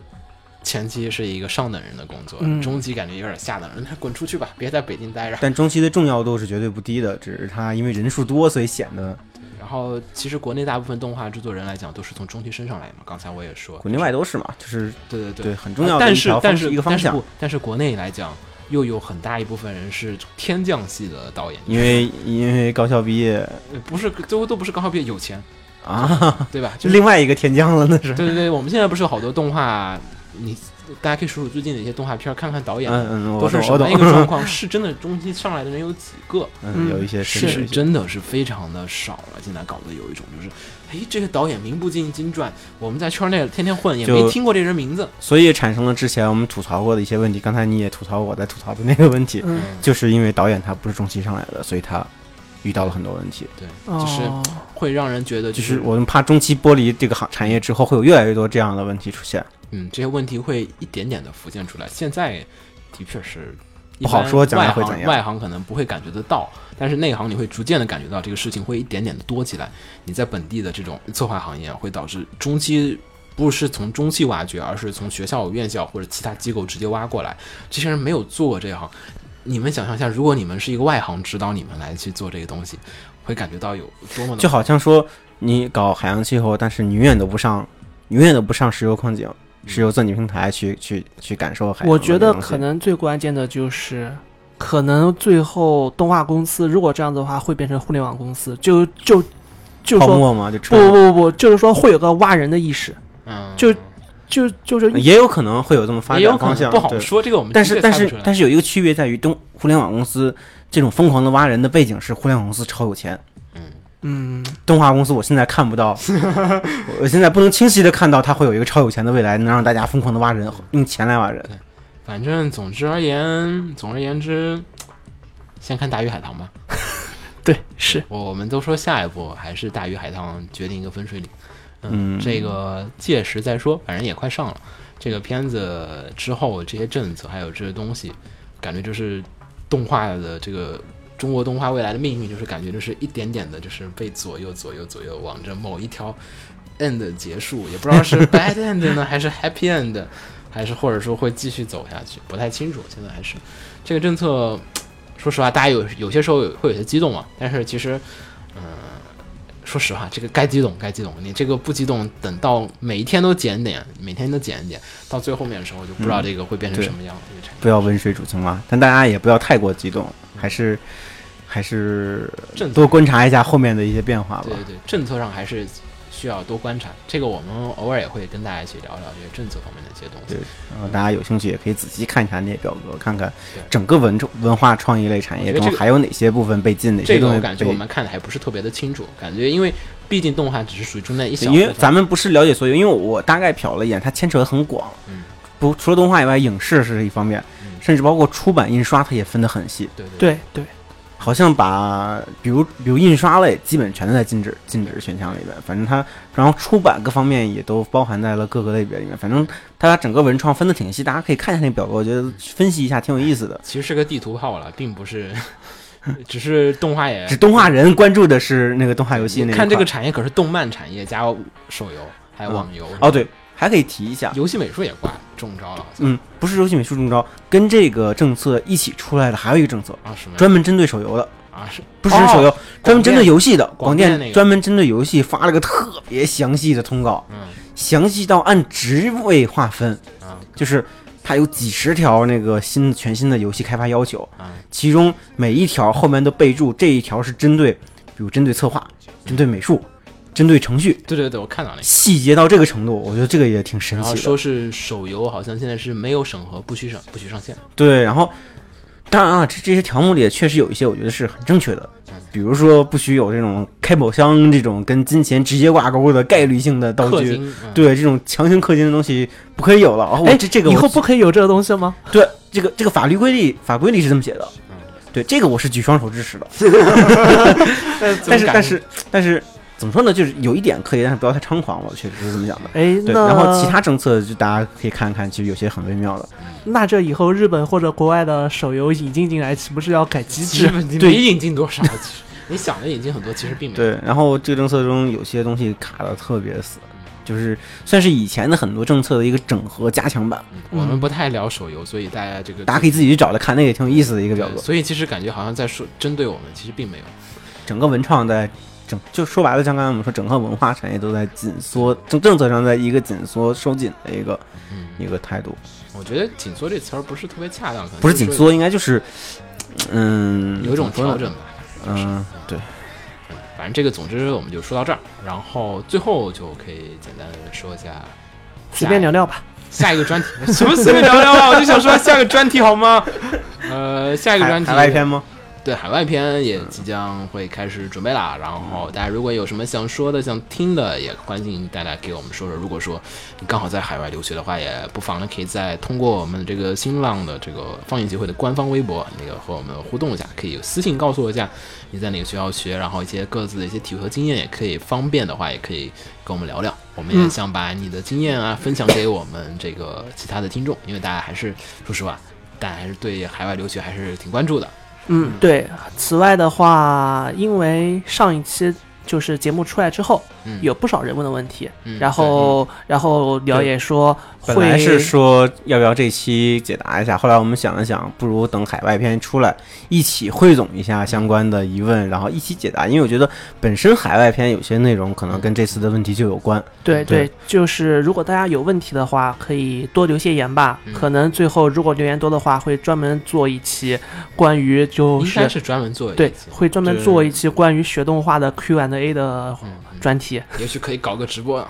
前期是一个上等人的工作，嗯中期感觉有点下等人，那滚出去吧，别在北京待着。但中期的重要度是绝对不低的，只是它因为人数多，所以显得然后，其实国内大部分动画制作人来讲，都是从中期升上来嘛。刚才我也说，国内外都是嘛，就是对对对对很重要的但是但是一个方向但是，但是国内来讲，又有很大一部分人是天降系的导演，因为因为高校毕业呃不是最后都不是高校毕业有钱，啊，对吧？就就是另外一个天降了，那是。对对对，我们现在不是有好多动画，你大家可以数数最近的一些动画片儿，看看导演。嗯嗯，我都是懂我懂什么一。个状况？是真的中期上来的人有几个？嗯，有一些是真的是非常的少了。现在搞得有一种就是，哎，这个导演名不见经传，我们在圈内天天混，也没听过这人名字。所以产生了之前我们吐槽过的一些问题。刚才你也吐槽我在吐槽的那个问题，嗯，就是因为导演他不是中期上来的，所以他遇到了很多问题。对，就是哦会让人觉得就是我们怕中期剥离这个行产业之后，会有越来越多这样的问题出现。嗯，这些问题会一点点的浮现出来。现在的确是不好说将来外行会怎样外行可能不会感觉得到，但是内行你会逐渐的感觉到这个事情会一点点的多起来。你在本地的这种策划行业会导致中期不是从中期挖掘，而是从学校、院校或者其他机构直接挖过来。这些人没有做过这行，你们想象一下，如果你们是一个外行指导你们来去做这个东西，会感觉到有多么的就好像说你搞海洋气候，但是你永远都不上，永远都不上石油矿井、石油钻井平台去去去感受我觉得可能最关键的就是，可能最后动画公司如果这样子的话，会变成互联网公司，就就就说泡沫嘛，就不不不不，就是说会有个挖人的意识，嗯，就就就是也有可能会有这么发也有可展方向，不好说。这个我们但是但是但是有一个区别在于，东互联网公司这种疯狂的挖人的背景是互联网公司超有钱，嗯，动画公司我现在看不到，*laughs* 我现在不能清晰的看到它会有一个超有钱的未来，能让大家疯狂的挖人，用钱来挖人。反正总之而言，总而言之，先看《大鱼海棠》吧。*laughs* 对，是我我们都说下一步还是《大鱼海棠》决定一个分水岭。嗯这个届时再说，反正也快上了。这个片子之后这些政策还有这些东西，感觉就是动画的这个中国动画未来的命运，就是感觉就是一点点的，就是被左右左右左右往着某一条 end 结束，也不知道是 *laughs* bad end 呢，还是 happy end，还是或者说会继续走下去，不太清楚。现在还是这个政策，说实话，大家有有些时候会有些激动啊，但是其实，嗯、说实话，这个该激动该激动，你这个不激动，等到每一天都减点，每天都减一点，到最后面的时候就不知道这个会变成什么样的一个产业。不要温水煮青蛙，但大家也不要太过激动，还是还是政策多观察一下后面的一些变化吧对。对对，政策上还是需要多观察。这个我们偶尔也会跟大家一起聊聊这个政策方面的一些东西对。然后大家有兴趣也可以仔细看一下那些表格，看看整个文文化创意类产业中还有哪些部分被禁，哪些这个东西被我感觉我们看的还不是特别的清楚，感觉因为毕竟动画只是属于中间一小部分，因为咱们不是了解所有，因为我大概瞟了一眼，它牵扯的很广。嗯不，除了动画以外，影视是一方面，嗯甚至包括出版印刷，它也分得很细。对对对对，好像把比如比如印刷类基本全都在禁止禁止选项里边，反正它然后出版各方面也都包含在了各个类别里面，反正它把整个文创分的挺细，大家可以看一下那表格，我觉得分析一下挺有意思的。其实是个地图炮了，并不是，只是动画也只动画人关注的是那个动画游戏那一看这个产业可是动漫产业加手游还有网游哦，对，还可以提一下，游戏美术也挂中招了，嗯，不是游戏美术中招，跟这个政策一起出来的还有一个政策，啊什么专门针对手游的。啊是不是手游，专门针对游戏的广广电那个。专门针对游戏发了个特别详细的通告，嗯。详细到按职位划分，啊就是它有几十条那个新全新的游戏开发要求，啊其中每一条后面都备注这一条是针对，比如针对策划、针对美术、针对程序，对对对，我看到那个。细节到这个程度，我觉得这个也挺神奇的。然后说是手游好像现在是没有审核，不许上不许上线。对，然后当然啊，这这些条目里也确实有一些我觉得是很正确的，比如说不许有这种开宝箱这种跟金钱直接挂钩的概率性的道具。嗯，对这种强行氪金的东西不可以有了。哎，这这个以后不可以有这个东西吗？对这个这个法律规定法规里是这么写的嗯。对这个我是举双手支持的。*laughs* *laughs* 但但是但是但是怎么说呢？就是有一点可以，但是不要太猖狂了。我确实是这么想的。哎，对，那然后其他政策就大家可以看看，其实有些很微妙的。那这以后日本或者国外的手游引进进来，岂不是要改机制？基本没引进多少，其实你想的引进很多，其实并没有。对，然后这个政策中有些东西卡的特别死，就是算是以前的很多政策的一个整合加强版。嗯我们不太聊手游，所以大家这个大家可以自己去找来看，那个也挺有意思的一个表格。所以其实感觉好像在说针对我们，其实并没有。整个文创在整，就说白了，像刚才我们说，整个文化产业都在紧缩，政政策上在一个紧缩收紧的一个嗯，一个态度，我觉得“紧缩”这词儿不是特别恰当，可能不是紧缩，应该就是，嗯，有一种调整吧。嗯，对，反正这个，总之我们就说到这儿，然后最后就可以简单地说一下随便聊聊吧。下一个专题，*laughs* 什么随便聊聊啊？我就想说下个专题好吗？呃，下一个专题海海外篇吗？对海外篇也即将会开始准备啦。然后大家如果有什么想说的、想听的，也欢迎大家给我们说说。如果说你刚好在海外留学的话，也不妨呢可以再通过我们这个新浪的这个放映协会的官方微博，那个和我们互动一下，可以私信告诉我一下你在哪个学校学，然后一些各自的一些体会和经验，也可以方便的话也可以跟我们聊聊。我们也想把你的经验啊分享给我们这个其他的听众，因为大家还是说实话，大家还是对海外留学还是挺关注的。嗯，对。此外的话，因为上一期就是节目出来之后，嗯，有不少人问的问题，嗯，然后然后聊也说会本来是说要不要这期解答一下，后来我们想了想，不如等海外篇出来，一起汇总一下相关的疑问，然后一起解答。因为我觉得本身海外篇有些内容可能跟这次的问题就有关。对对对，就是如果大家有问题的话，可以多留些言吧。嗯可能最后如果留言多的话，会专门做一期关于就应该是是专门做一对，会专门做一期关于学动画的 Q&A 的嗯，嗯专题。也许可以搞个直播啊，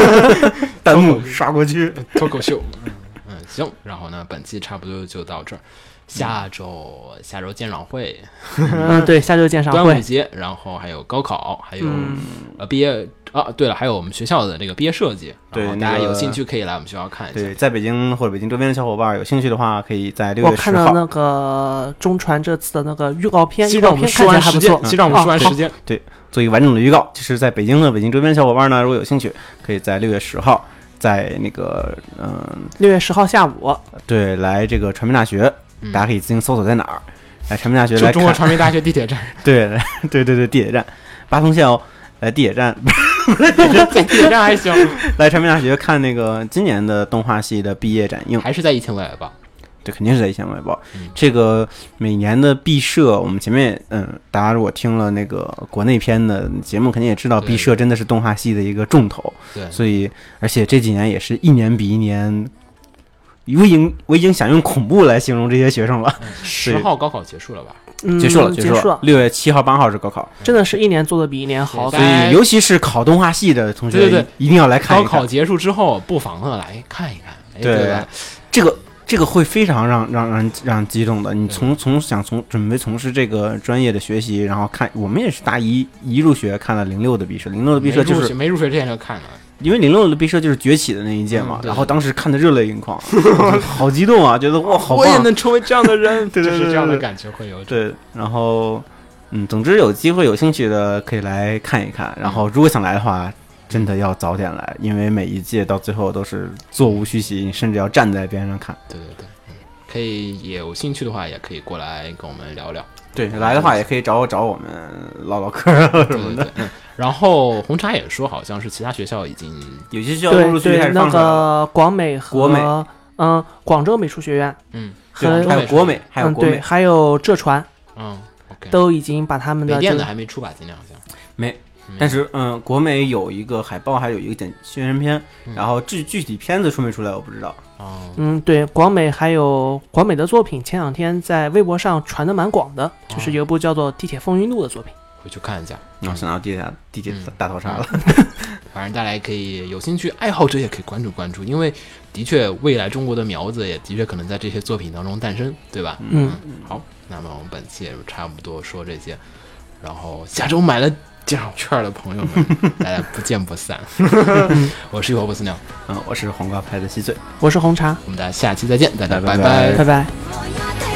*laughs* 弹幕刷过去，脱口秀。嗯，*laughs* 行，然后呢，本期差不多就到这儿。下周下周鉴赏会、嗯，对，下周鉴赏会。端午节，然后还有高考，还有、嗯呃毕业啊，对了，还有我们学校的这个毕业设计。对然后大家有兴趣可以来我们学校看一下。对，在北京或者北京周边的小伙伴有兴趣的话，可以在六我月十号，看到那个中传这次的那个预告片，先预告片让我们说完时间，看起来还不错。先让我们说完时间。做一个完整的预告。就是在北京的北京周边小伙伴呢，如果有兴趣，可以在六月十号，在那个嗯、六月十号下午，对，来这个传媒大学，嗯大家可以自行搜索在哪儿。来传媒大学就来，中国传媒大学地铁站，*laughs* 对对对对，地铁站，八通线哦，来地铁站，*laughs* 在地铁站还行，*laughs* 来传媒大学看那个今年的动画系的毕业展映。还是在疫情未来吧？这肯定是在一线外包。嗯这个每年的毕设，我们前面嗯，大家如果听了那个国内篇的节目，肯定也知道毕设真的是动画系的一个重头。对，所以，而且这几年也是一年比一年，我已经我已经想用恐怖来形容这些学生了。*laughs* 十号高考结束了吧？嗯，结束了，结束了，六月七号、八号是高考，真的是一年做的比一年好。所以尤其是考动画系的同学，对对对一定要来看高一看考结束之后，不妨的来看一看，哎对？这个。会非常让让让人让人激动的。你从从想从准备从事这个专业的学习，然后看我们也是大一一入学看了零六的毕设，零六的毕设就是没入学之前就看了，因为零六的毕设就是崛起的那一届嘛嗯，然后当时看的热泪盈眶，*laughs* 好激动啊，觉得哇 *laughs* 好棒，我也能成为这样的人，对对对就是这样的对感觉会有。对，然后嗯，总之有机会有兴趣的可以来看一看，然后如果想来的话，真的要早点来，因为每一届到最后都是座无虚席，你甚至要站在边上看。对对对，嗯，可以也有兴趣的话，也可以过来跟我们聊聊。对，来的话也可以找我找我们唠唠嗑啊什么的。对对对，嗯。然后红茶也说，好像是其他学校已经有些学校陆陆续续开对，那始放出了，个广美和国美嗯广州美术学院嗯还有国美，还有嗯对，国美，还有浙传嗯都已经把他们北电的的这个还没出吧？今年好像没。嗯。但是，嗯，国美有一个海报，还有一个简宣传片，嗯。然后具具体片子出没出来我不知道。哦，嗯，对，广美还有广美的作品，前两天在微博上传的蛮广的，就是有一部叫做《地铁风云录》的作品。回去看一下。然后想到地铁地铁嗯大逃杀了，*laughs* 反正大家也可以有兴趣，爱好者也可以关注关注，因为的确未来中国的苗子也的确可能在这些作品当中诞生，对吧？嗯，好，那么我们本期也就差不多说这些，然后下周买了鉴赏券的朋友们，*laughs* 大家不见不散。*laughs* 我是一口不死鸟，嗯，我是黄瓜派的稀碎，我是红茶，我们大家下期再见，大家拜拜。拜拜。拜。あ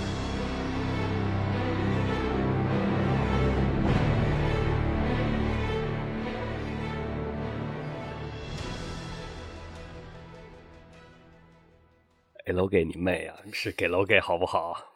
给楼给你妹啊！是给楼给好不好？